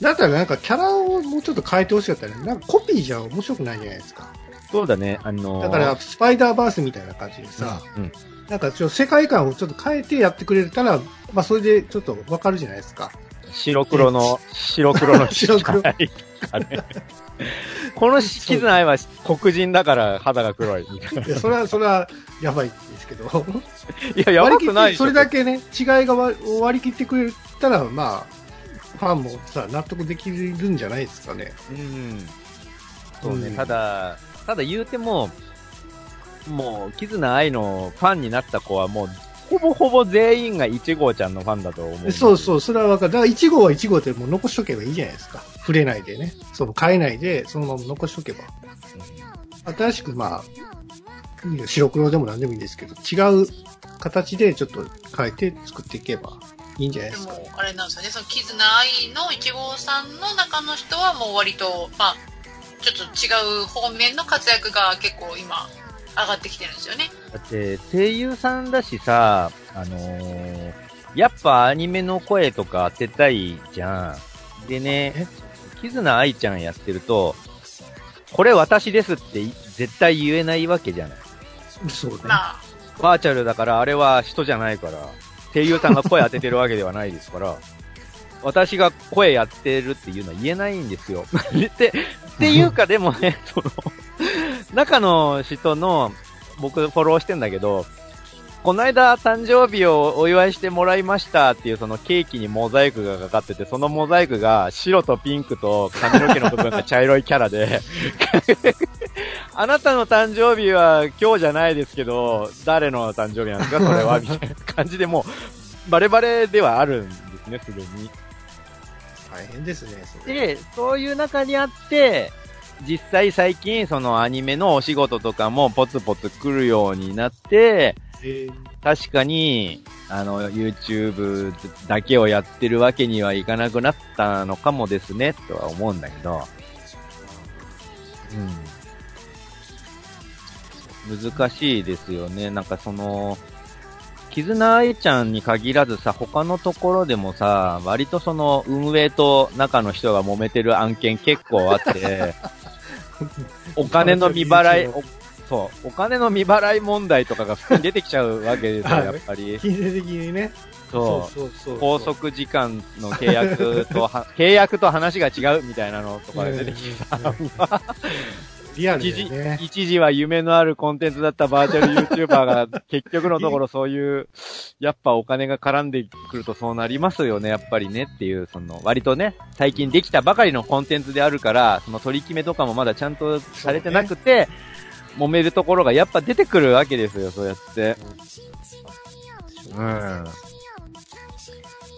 だったらなんかキャラをもうちょっと変えてほしかったね。なんかコピーじゃ面白くないじゃないですか。そうだね、あのーだからスパイダーバースみたいな感じでさ、うん、なんかちょっと世界観をちょっと変えてやってくれたら、まあそれでちょっとわかるじゃないですか。白黒の、白黒の 白黒はこのキズナアイは黒人だから肌が黒いみたいな。いや、それは、それはやばいですけど。いや、やばくないそれだけね、違いが割割り切ってくれたら、まあ、ファンもさ、納得できるんじゃないですかね。うん。そうね、うんただ、ただ言うても、もう、キズナアイのファンになった子はもう、ほぼほぼ全員が1号ちゃんのファンだと思う。そうそう、それはわかる。だから1号は1号ってもう残しとけばいいじゃないですか。触れないでね。その変えないで、そのまま残しとけば。新しく、まあ、白黒でも何でもいいんですけど、違う形でちょっと変えて作っていけばいいんじゃないでですか。も、あれなんですよね、その、キズナアイの1号さんの中の人はもう割と、まあ、ちょっと違う方面の活躍が結構今、上がってきてるんですよね。だって、声優さんだしさ、あのーやっぱアニメの声とか当てたいじゃん。でね、キズナアイちゃんやってると、これ私ですって絶対言えないわけじゃない。そうね。まあ、バーチャルだからあれは人じゃないから、声優さんが声当ててるわけではないですから、私が声やってるっていうのは言えないんですよ。で、っていうかでもね、その、中の人の、僕フォローしてんだけど、この間誕生日をお祝いしてもらいましたっていうそのケーキにモザイクがかかってて、そのモザイクが白とピンクと髪の毛の部分が茶色いキャラで、あなたの誕生日は今日じゃないですけど、誰の誕生日なんですか？それはみたいな感じでもう、バレバレではあるんですね、すでに。大変ですね、それ。で、そういう中にあって、実際最近そのアニメのお仕事とかもポツポツ来るようになって、えー確かに、あの、YouTube だけをやってるわけにはいかなくなったのかもですね、とは思うんだけど。うん。難しいですよね。なんかその、絆愛ちゃんに限らずさ、他のところでもさ、割とその運営と中の人が揉めてる案件結構あって、お金の未払い、おそう、お金の未払い問題とかが普通に出てきちゃうわけですよ、はいやっぱり。金銭的にね。そう。そうそう。拘束時間の契約とは、契約と話が違うみたいなのとか出てきてさ、リアル一時、でね。一時は夢のあるコンテンツだったバーチャル YouTuber が結局のところそういう、やっぱお金が絡んでくるとそうなりますよね、やっぱりねっていう、その、割とね、最近できたばかりのコンテンツであるから、その取り決めとかもまだちゃんとされてなくて、揉めるところがやっぱ出てくるわけですよ、そうやって。うん。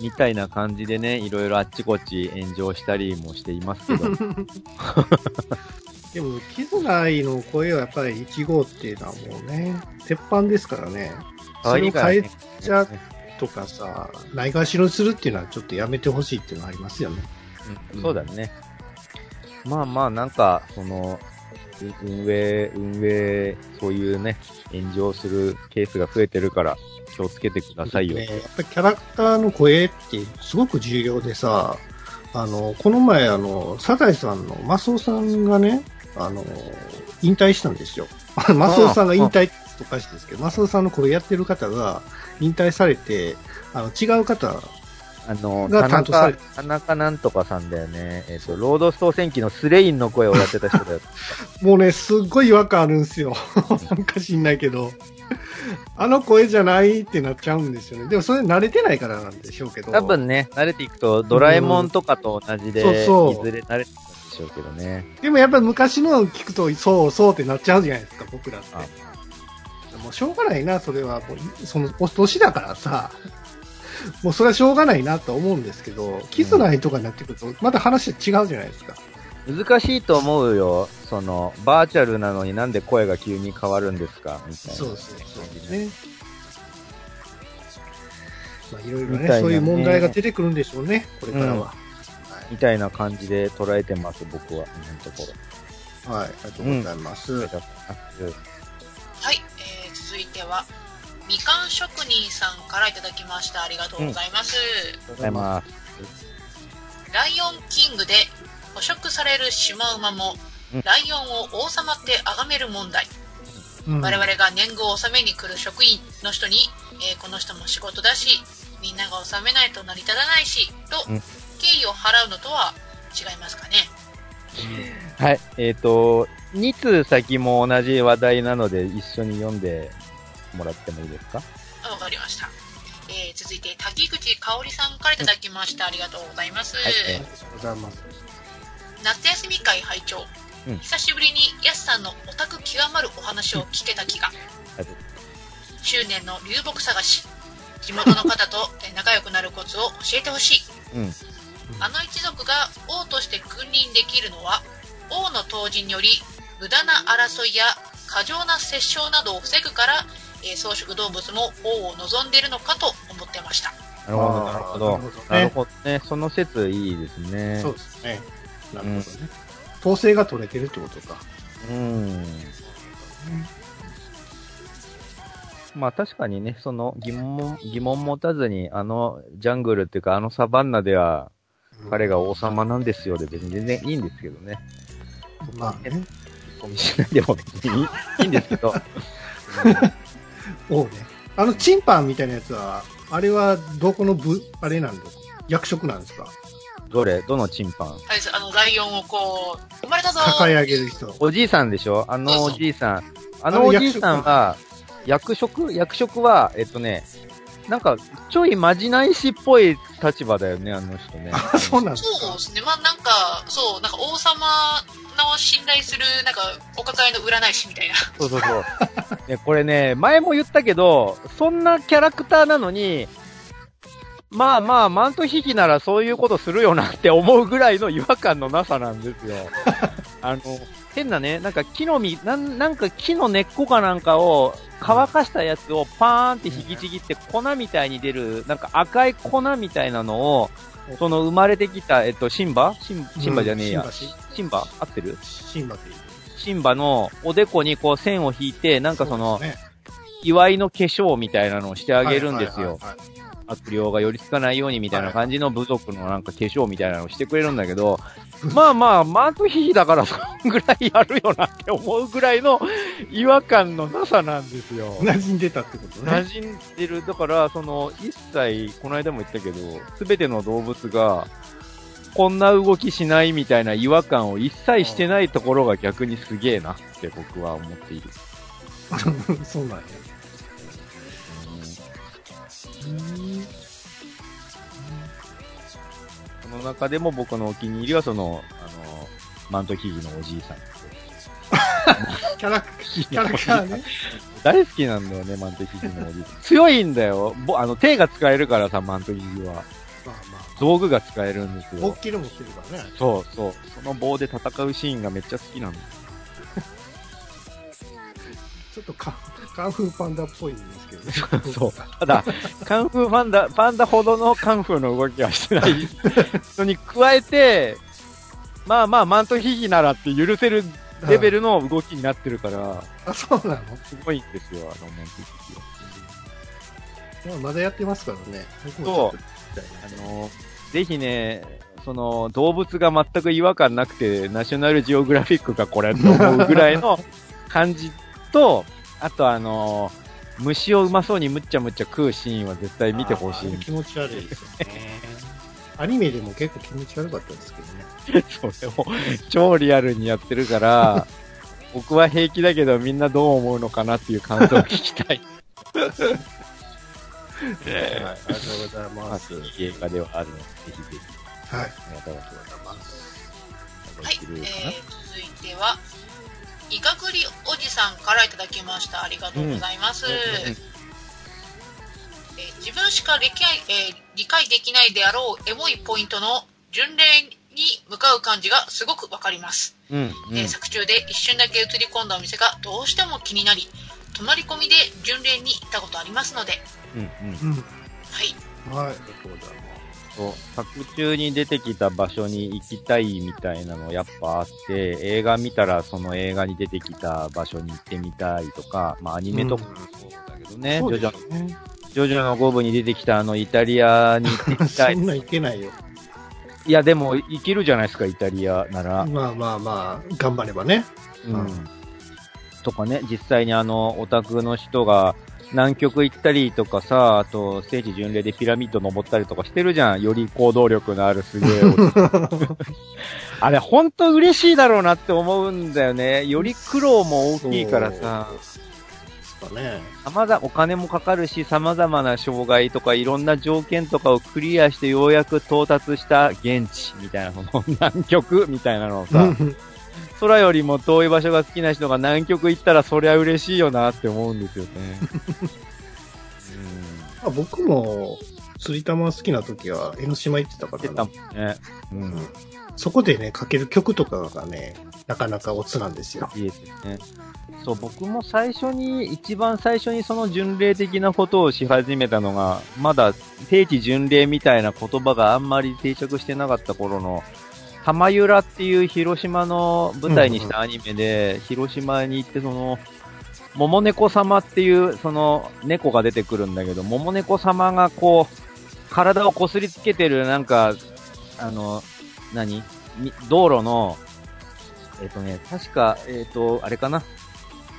みたいな感じでね、いろいろあっちこっち炎上したりもしていますけど。でも、キズナイの声はやっぱり1号っていうのはもうね、鉄板ですからね。それを変えちゃとかさ、ないがしろにするっていうのはちょっとやめてほしいっていうのはありますよね。うんそうだね。まあまあ、なんか、その、う運営、運営、そういうね、炎上するケースが増えてるから、気をつけてくださいよ。ね、やっぱりキャラクターの声ってすごく重要でさ、あの、この前あの、サザエさんのマスオさんがね、あの、引退したんですよ。マスオさんが引退っておかしいですけど、マスオさんの声やってる方が引退されて、あの、違う方、あの、が田中田中なんとかさんだよね。えっ、と、ロードストー戦記のスレインの声をやってた人だよ。もうね、すっごい違和感あるんですよ。なんか知んないけど。あの声じゃないってなっちゃうんですよね。でもそれ慣れてないからなんでしょうけど。多分ね、慣れていくと、ドラえもんとかと同じで、うんそうそういずれ慣れていくしょうけどね。でもやっぱり昔の聞くと、そうそうってなっちゃうじゃないですか、僕らって。もうしょうがないな、それは。もうその、お年だからさ。もうそれはしょうがないなと思うんですけど、キスナイとかになってくると、また話違うじゃないですか。難しいと思うよ。その、バーチャルなのになんで声が急に変わるんですか？みたいな。そうそうそうね。まあいろいろねねそういう問題が出てくるんでしょうね、これからは。みたいな感じで捉えてます、僕は、今のところ。はい、ありがとうございます。はい、えー、続いては、みかん職人さんからいただきました。ありがとうございます。ありがとうございます。ライオンキングで捕食されるシマウマも、うんライオンを王様って崇める問題。うん我々が年貢を納めに来る職員の人に、えーこの人も仕事だし、みんなが納めないと成り立たないし、とうん、敬意を払うのとは違いますかね？はい。えっ、と、2通先も同じ話題なので、一緒に読んでもらってもいいですか？わかりました。えー続いて、滝口香織さんからいただきました。ありがとうございます。はいありがとうございます。夏休み会拝聴、うん久しぶりにやすさんのオタク極まるお話を聞けた気が、はい執念の流木探し地元の方とえー仲良くなるコツを教えてほしいうん。あの一族が王として君臨できるのは王の当時により無駄な争いや過剰な殺傷などを防ぐから、えー草食動物も王を望んでいるのかと思ってましたなるほど、なるほど。なるほどねね。その説いいですね。そうですね。なるほどね。統制が取れてるってことか。うん。まあ確かにね、その疑問も、疑問持たずに、あのジャングルっていうか、あのサバンナでは、彼が王様なんですよで別に全然いいんですけどね。まあね。コミしないでも別にいいいいんですけど。王ね。あの、チンパンみたいなやつは、あれはどこの部、あれなんです役職なんですか？どれ？どのチンパン？あれですあのライオンをこう生まれたぞ抱え上げる人。おじいさんでしょ？あのおじいさん。あのおじいさんは、役職？役職は、えっとね、なんか、ちょいまじないしっぽい立場だよね、あの人ね。あ、そうなんですかそうですね。まあなんか、そう、なんか王様の信頼する、なんか、お抱えの占い師みたいな。そうそうそう。ね、これね、前も言ったけど、そんなキャラクターなのに、まあまあ、マントヒヒならそういうことするよなって思うぐらいの違和感のなさなんですよ。あの、変なね、なんか木の実、なんなんか木の根っこかなんかを乾かしたやつをパーンって引きちぎって粉みたいに出る、なんか赤い粉みたいなのを、その生まれてきた、えっと、シンバ？シンシンバじゃねえや。うんシンバ合ってる？シンバって。シンバのおでこにこう線を引いて、なんかその、うですね。祝いの化粧みたいなのをしてあげるんですよ。はいはいはい悪霊が寄りつかないようにみたいな感じの部族のなんか化粧みたいなのをしてくれるんだけど、まあまあ、マントヒヒだからそんぐらいやるよなって思うぐらいの違和感のなさなんですよ。馴染んでたってことね。馴染んでる。だから、その、一切、この間も言ったけど、すべての動物が、こんな動きしないみたいな違和感を一切してないところが逆にすげえなって僕は思っている。そうなんや。その中でも僕のお気に入りはその、あの、マントヒギのおじいさん。キャラクキャラクターね。大好きなんだよね、マントヒギのおじいさん。強いんだよ。ぼあの、手が使えるからさ、マントヒギは。まあま道具が使えるんですあ、よ大。きいの持ってるからね。そうそう。その棒で戦うシーンがめっちゃ好きなの。ちょっとカンカンフーパンダっぽいんですけどね。そう。ただ、カンフーパンダ、パンダほどのカンフーの動きはしてない のに加えて、まあまあ、マントヒギならって許せるレベルの動きになってるから、あ、そうなの？すごいんですよ、あのマントヒギは。まあまだやってますからね。僕もちょっと聞きたいなあの、ぜひね、その、動物が全く違和感なくて、ナショナルジオグラフィックかこれと思うぐらいの感じと、あとあの、虫をうまそうにむっちゃむっちゃ食うシーンは絶対見てほしい気持ち悪いですよね。アニメでも結構気持ち悪かったですけどね。それを超リアルにやってるから、僕は平気だけどみんなどう思うのかなっていう感想を聞きたい。はい、ありがとうございます。ではあるので、ぜひぜひ、はい。ありがとうございます。はい、えー、続いては、イカグリおじさんからいただきました。ありがとうございます。うんえー自分しか理解,、えー理解できないであろうエモいポイントの巡礼に向かう感じがすごくわかります、うん、うんえー作中で一瞬だけ映り込んだお店がどうしても気になり泊まり込みで巡礼に行ったことありますのでうん、うん。うん。はいはい、ありがとうございます。そう、作中に出てきた場所に行きたいみたいなのやっぱあって、映画見たらその映画に出てきた場所に行ってみたいとか、まあアニメとかもそうだけどね、そうジョジョ。ジョジョの5部に出てきたあのイタリアに行ってみたい そ。んなんいけないよ。いやでも行けるじゃないですか、イタリアなら。まあまあまあ、頑張ればね。うんうんとかね、実際にあの、オタクの人が南極行ったりとかさ、あと、聖地巡礼でピラミッド登ったりとかしてるじゃん。より行動力のあるすげえ男 あれ、ほんと嬉しいだろうなって思うんだよね。より苦労も大きいからさ、ね。様々、お金もかかるし、様々な障害とかいろんな条件とかをクリアしてようやく到達した現地みたいな、その南極みたいなのをさ、う ん空よりも遠い場所が好きな人が南極行ったらそりゃ嬉しいよなって思うんですよね。ま あ僕も、釣り玉好きな時は江ノ島行ってたからたねね。うん。そこでね、かける曲とかがね、なかなかオツなんですよ。いいですね。そう、僕も最初に、一番最初にその巡礼的なことをし始めたのが、まだ聖地巡礼みたいな言葉があんまり定着してなかった頃の、浜浦っていう広島の舞台にしたアニメで、広島に行ってその、桃猫様っていう、その、猫が出てくるんだけど、桃猫様がこう、体をこすりつけてる、なんか、あの、何？道路の、えっ、とね、確か、えっ、と、あれかな？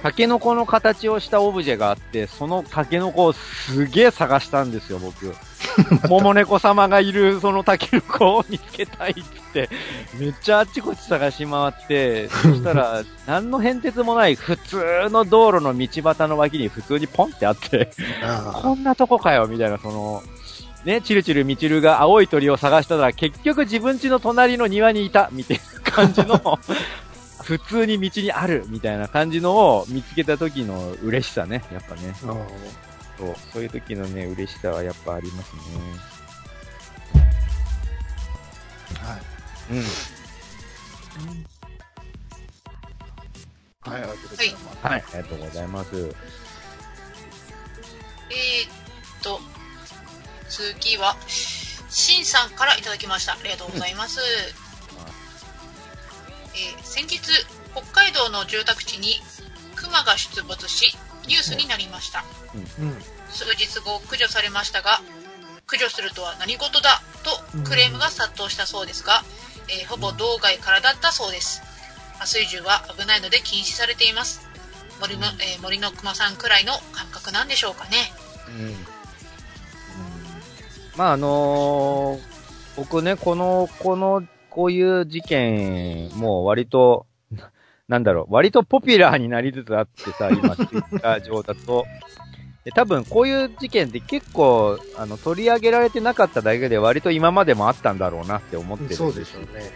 タケノコの形をしたオブジェがあって、そのタケノコをすげえ探したんですよ、僕。桃猫様がいるそのタケノコを見つけたいっつって、めっちゃあっちこっち探し回って、そしたら、何の変哲もない普通の道路の道端の脇に普通にポンってあって、あこんなとこかよ、みたいな、その、ね、チルチルミチルが青い鳥を探したら、結局自分家の隣の庭にいた、みたいな感じの、普通に道にある、みたいな感じのを見つけた時の嬉しさね、やっぱね。そう、そういう時のね、嬉しさはやっぱありますね。あはい。うん。はい、ありがとうございます。はい、ありがとうございます。えー、っと次はしんさんからいただきましたありがとうございます、えー先日北海道の住宅地にクマが出没しニュースになりました。うん。数日後駆除されましたが駆除するとは何事だとクレームが殺到したそうですが、えーほぼ道外からだったそうです。麻酔銃は危ないので禁止されています。森の,、えー森の熊さんくらいの感覚なんでしょうかね。うん。まあ、あのー僕ね、この、この、こういう事件、もう割と、な なんだろう、割とポピュラーになりつつあってさ、今、ツイッター上だと。で、多分こういう事件って結構、あの、取り上げられてなかっただけで割と今までもあったんだろうなって思ってるんですそうでしょうね。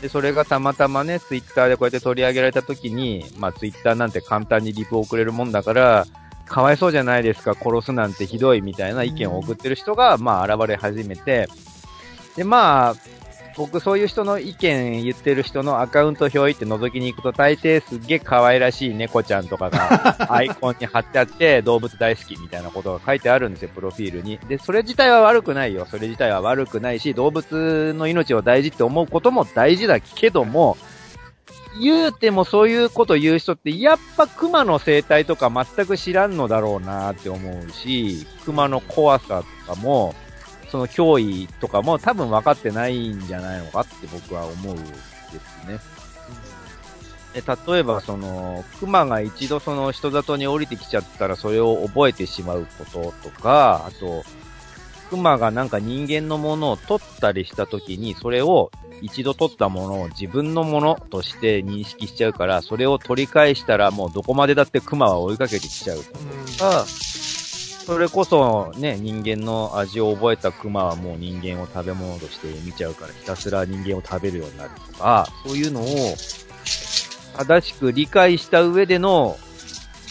で、それがたまたまね、ツイッターでこうやって取り上げられた時に、まあツイッターなんて簡単にリプを送れるもんだから、かわいそうじゃないですか、殺すなんてひどいみたいな意見を送ってる人が、まあ現れ始めて、で、まあ、僕そういう人の意見言ってる人のアカウント表行って覗きに行くと大抵すっげえ可愛らしい猫ちゃんとかが アイコンに貼ってあって動物大好きみたいなことが書いてあるんですよ、プロフィールに。で、それ自体は悪くないよ。それ自体は悪くないし、動物の命を大事って思うことも大事だけども、言うてもそういうこと言う人って、やっぱ熊の生態とか全く知らんのだろうなって思うし、熊の怖さとかも、その脅威とかも多分分かってないんじゃないのかって僕は思うんですね。で例えばその、熊が一度その人里に降りてきちゃったらそれを覚えてしまうこととか、あと、熊がなんか人間のものを取ったりした時に、それを一度取ったものを自分のものとして認識しちゃうから、それを取り返したらもうどこまでだって熊は追いかけてきちゃうとか、それこそね、人間の味を覚えた熊はもう人間を食べ物として見ちゃうから、ひたすら人間を食べるようになるとか、そういうのを正しく理解した上での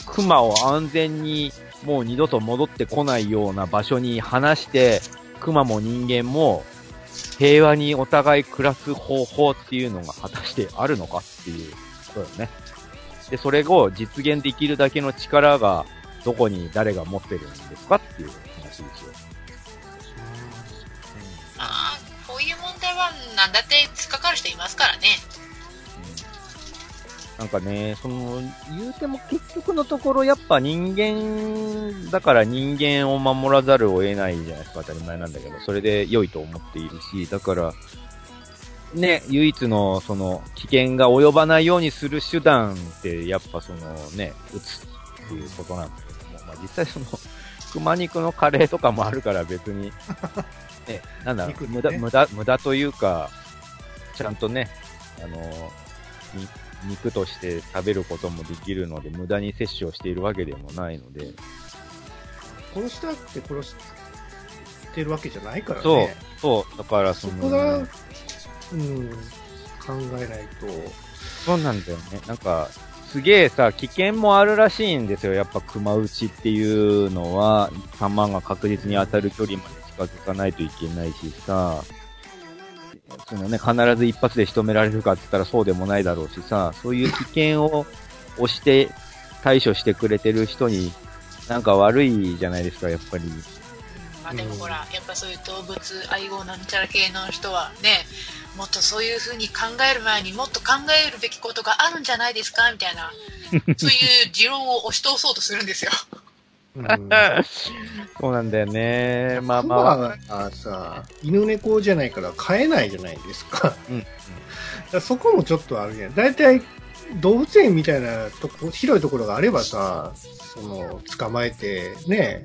熊を安全にもう二度と戻ってこないような場所に離して、熊も人間も平和にお互い暮らす方法っていうのが果たしてあるのかっていうことだよね。で、それを実現できるだけの力がどこに誰が持ってるんですかっていう話ですよ。ああ、こういう問題は何だって突っかかる人いますからね。なんかね、その、言うても結局のところやっぱ人間だから人間を守らざるを得ないじゃないですか、当たり前なんだけど、それで良いと思っているし、だから、ね、唯一のその危険が及ばないようにする手段ってやっぱそのね、撃つっていうことなんだけども、まあ実際その、熊肉のカレーとかもあるから別に、ね、なんだろう、肉ね無駄、無駄、無駄というか、ちゃんとね、あの、に肉として食べることもできるので、無駄に摂取をしているわけでもないので、殺したくて殺してるわけじゃないからそうね。、そう、だからその、そこが、うん、考えないと。そうなんだよね。なんか、すげえさ、危険もあるらしいんですよ。やっぱ熊打ちっていうのは、弾が確実に当たる距離まで近づかないといけないしさ、そのね、必ず一発で仕留められるかって言ったらそうでもないだろうしさ、そういう危険を押して対処してくれてる人に、なんか悪いじゃないですか、やっぱり。まあでもほら、やっぱそういう動物愛護なんちゃら系の人はね、もっとそういう風に考える前にもっと考えるべきことがあるんじゃないですかみたいな、そういう持論を押し通そうとするんですよ。うん そうなんだよね。まあまあ。熊がさ、犬猫じゃないから飼えないじゃないですか。うん。らそこもちょっとあるやん。だいたい動物園みたいなとこ、広いところがあればさ、その、捕まえて、ね、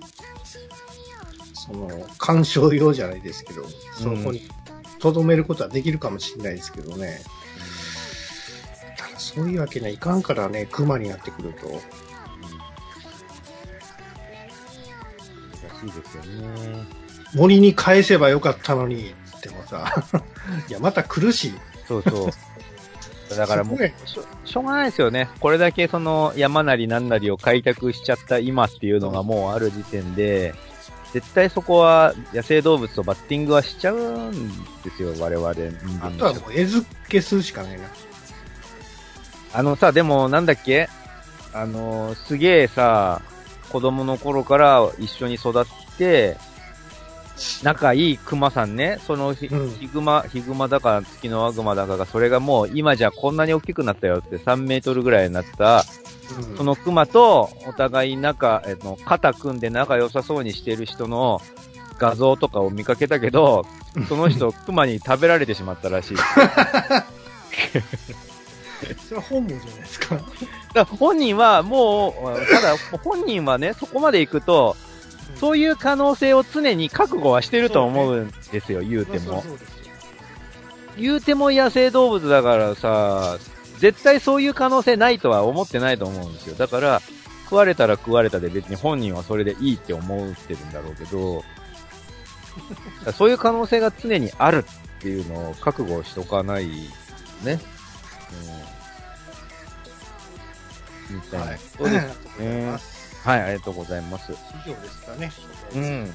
その、鑑賞用じゃないですけど、そこに留めることはできるかもしれないですけどね。ただそういうわけにはいかんからね、熊になってくると。難しいですよね。森に返せばよかったのに、ってもさ、いや、また苦しい。そうそう。だからもうしょしょうがないですよね。これだけその山なりなんなりを開拓しちゃった今っていうのがもうある時点で、絶対そこは野生動物とバッティングはしちゃうんですよ、我々あとはもう、餌付けするしかないな。あのさ、でもなんだっけ？あの、すげえさ、子供の頃から一緒に育って、仲いい熊さんね、そのヒグマ、ヒグマだか月のワグマだかが、それがもう今じゃこんなに大きくなったよって3メートルぐらいになった、うんその熊とお互い仲、えっと、肩組んで仲良さそうにしてる人の画像とかを見かけたけど、その人、熊に食べられてしまったらしい。それは本望じゃないですか。だ本人はもう、ただ本人はね、そこまで行くと、そういう可能性を常に覚悟はしてると思うんですよ、言うても。そうですよ言うても野生動物だからさ、絶対そういう可能性ないとは思ってないと思うんですよ。だから、食われたら食われたで別に本人はそれでいいって思ってるんだろうけど、そういう可能性が常にあるっていうのを覚悟しとかないね。うん。みたいな。はいそうですありがとうございますはい、ありがとうございます。以上ですかね。うん。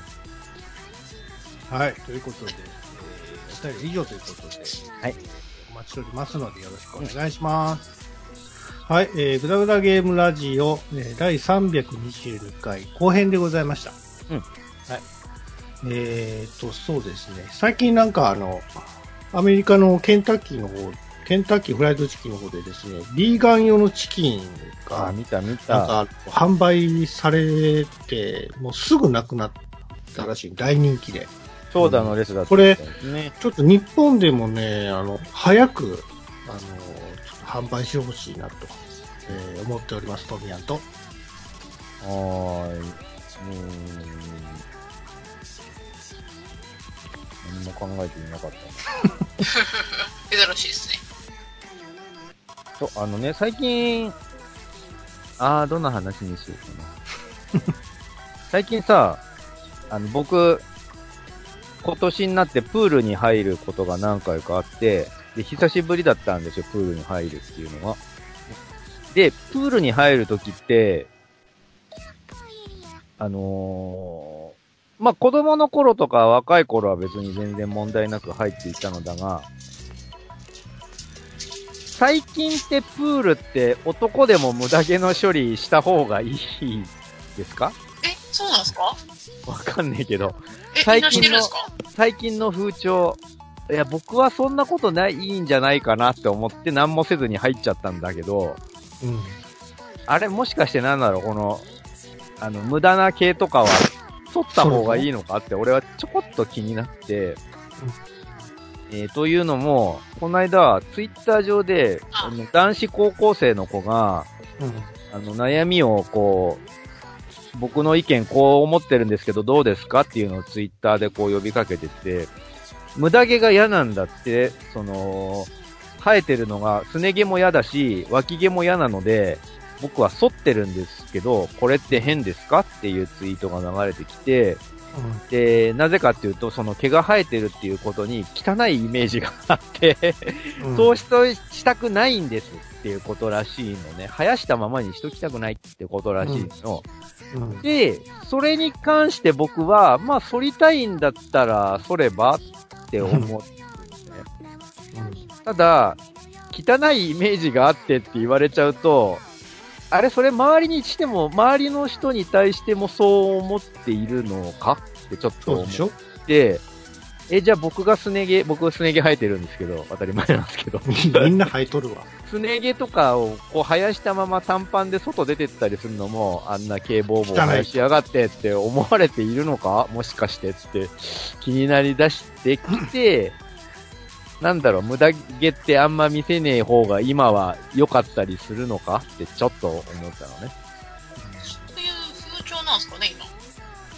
はい、ということで、えー、お便り以上ということで、はい。お待ちしておりますのでよろしくお願いします。はい、えー、グダグダゲームラジオ、えー第322回後編でございました。うん。はい。えーと、そうですね。最近なんかあの、アメリカのケンタッキーの方、ケンタッキーフライドチキンの方でですね、ビーガン用のチキンあ、が、見た見なんた。か販売されて、もうすぐなくなったらしい。大人気で。長蛇の列だったこれ。ちょっと日本でもね、あの、早く、あの、ちょっと販売してほしいなと、えー思っております、トミヤンと。はーい。うーん。何も考えていなかった。珍しいですね。そう、あのね、最近、あー、どんな話にしようかな。最近さ、あの、僕、今年になってプールに入ることが何回かあって、で、久しぶりだったんですよ、プールに入るっていうのが。で、プールに入るときって、あのーまあ、子供の頃とか若い頃は別に全然問題なく入っていたのだが、最近ってプールって男でも無駄毛の処理した方がいいですか、そうなんですか？わかんねえけど。最近の最近の風潮、いや、僕はそんなことない、いいんじゃないかなって思って何もせずに入っちゃったんだけど、うん。あれもしかしてなんだろう、この、あの、無駄な毛とかは、取った方がいいのかって俺はちょこっと気になって、えーというのも、この間、ツイッター上で、ああの男子高校生の子が、うん。あの、悩みをこう、僕の意見こう思ってるんですけどどうですかっていうのをツイッターでこう呼びかけてて、無駄毛が嫌なんだって、その、生えてるのが、すね毛も嫌だし、脇毛も嫌なので、僕は剃ってるんですけど、これって変ですかっていうツイートが流れてきて、で、なぜかっていうと、その毛が生えてるっていうことに汚いイメージがあって、うん。そうしたくないんですっていうことらしいのね。生やしたままにしときたくないってことらしいの。うん。で、それに関して僕は、まあ、反りたいんだったら、反ればって思うんですね。ただ、汚いイメージがあってって言われちゃうと、あれ、それ周りにしても、周りの人に対してもそう思っているのか？ってちょっと思って、え、じゃあ僕がすね毛、僕はすね毛生えてるんですけど、当たり前なんですけど、みんな生えとるわ。すね毛とかをこう生やしたまま短パンで外出てったりするのも、あんな毛ボーボー生やしやがってって思われているのか？もしかしてって気になりだしてきて、なんだろう、無駄毛ってあんま見せねえ方が今は良かったりするのか？ってちょっと思ったのね。そういう風潮なんですかね、今。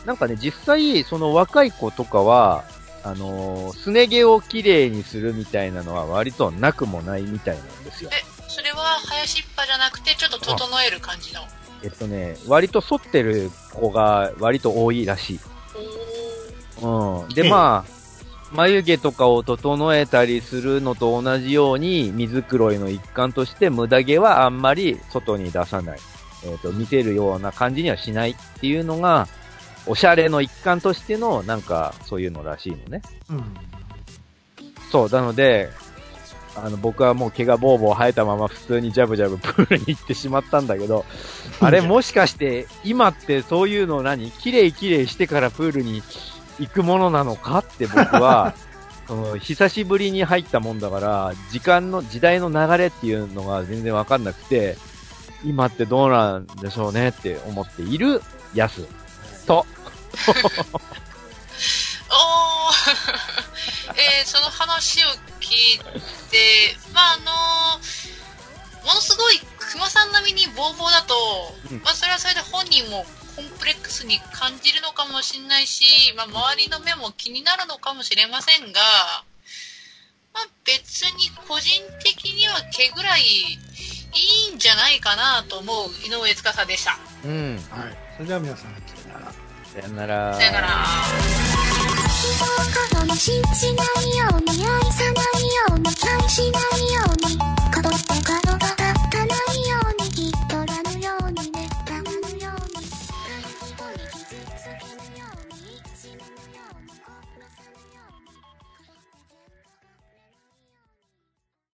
なんかね、実際、その若い子とかは、あのーすね毛をきれいにするみたいなのは割となくもないみたいなんですよ。え、それは生やしっぱじゃなくて、ちょっと整える感じの？えっとね、割と反ってる子が割と多いらしい。おうん。で、ええまあ、眉毛とかを整えたりするのと同じように、水黒いの一環として無駄毛はあんまり外に出さない。えっ、と、見せるような感じにはしないっていうのが、おしゃれの一環としての、なんか、そういうのらしいのね。うん。そう、なので、あの、僕はもう毛がボーボー生えたまま普通にジャブジャブプールに行ってしまったんだけど、あれもしかして、今ってそういうのを何綺麗綺麗してからプールに行くものなのかって僕は、うん久しぶりに入ったもんだから、時間の、時代の流れっていうのが全然わかんなくて、今ってどうなんでしょうねって思っているやす。と、おー えー、その話を聞いて、まあ、あのものすごい熊さん並みにボーボーだと、うんまあ、それはそれで本人もコンプレックスに感じるのかもしれないし、まあ、周りの目も気になるのかもしれませんが、まあ、別に個人的には毛ぐらいいいんじゃないかなと思う井上司でした。うん。はい。それでは皆さん、さよなら。さよなら。人を過信じないように愛さないように愛しないように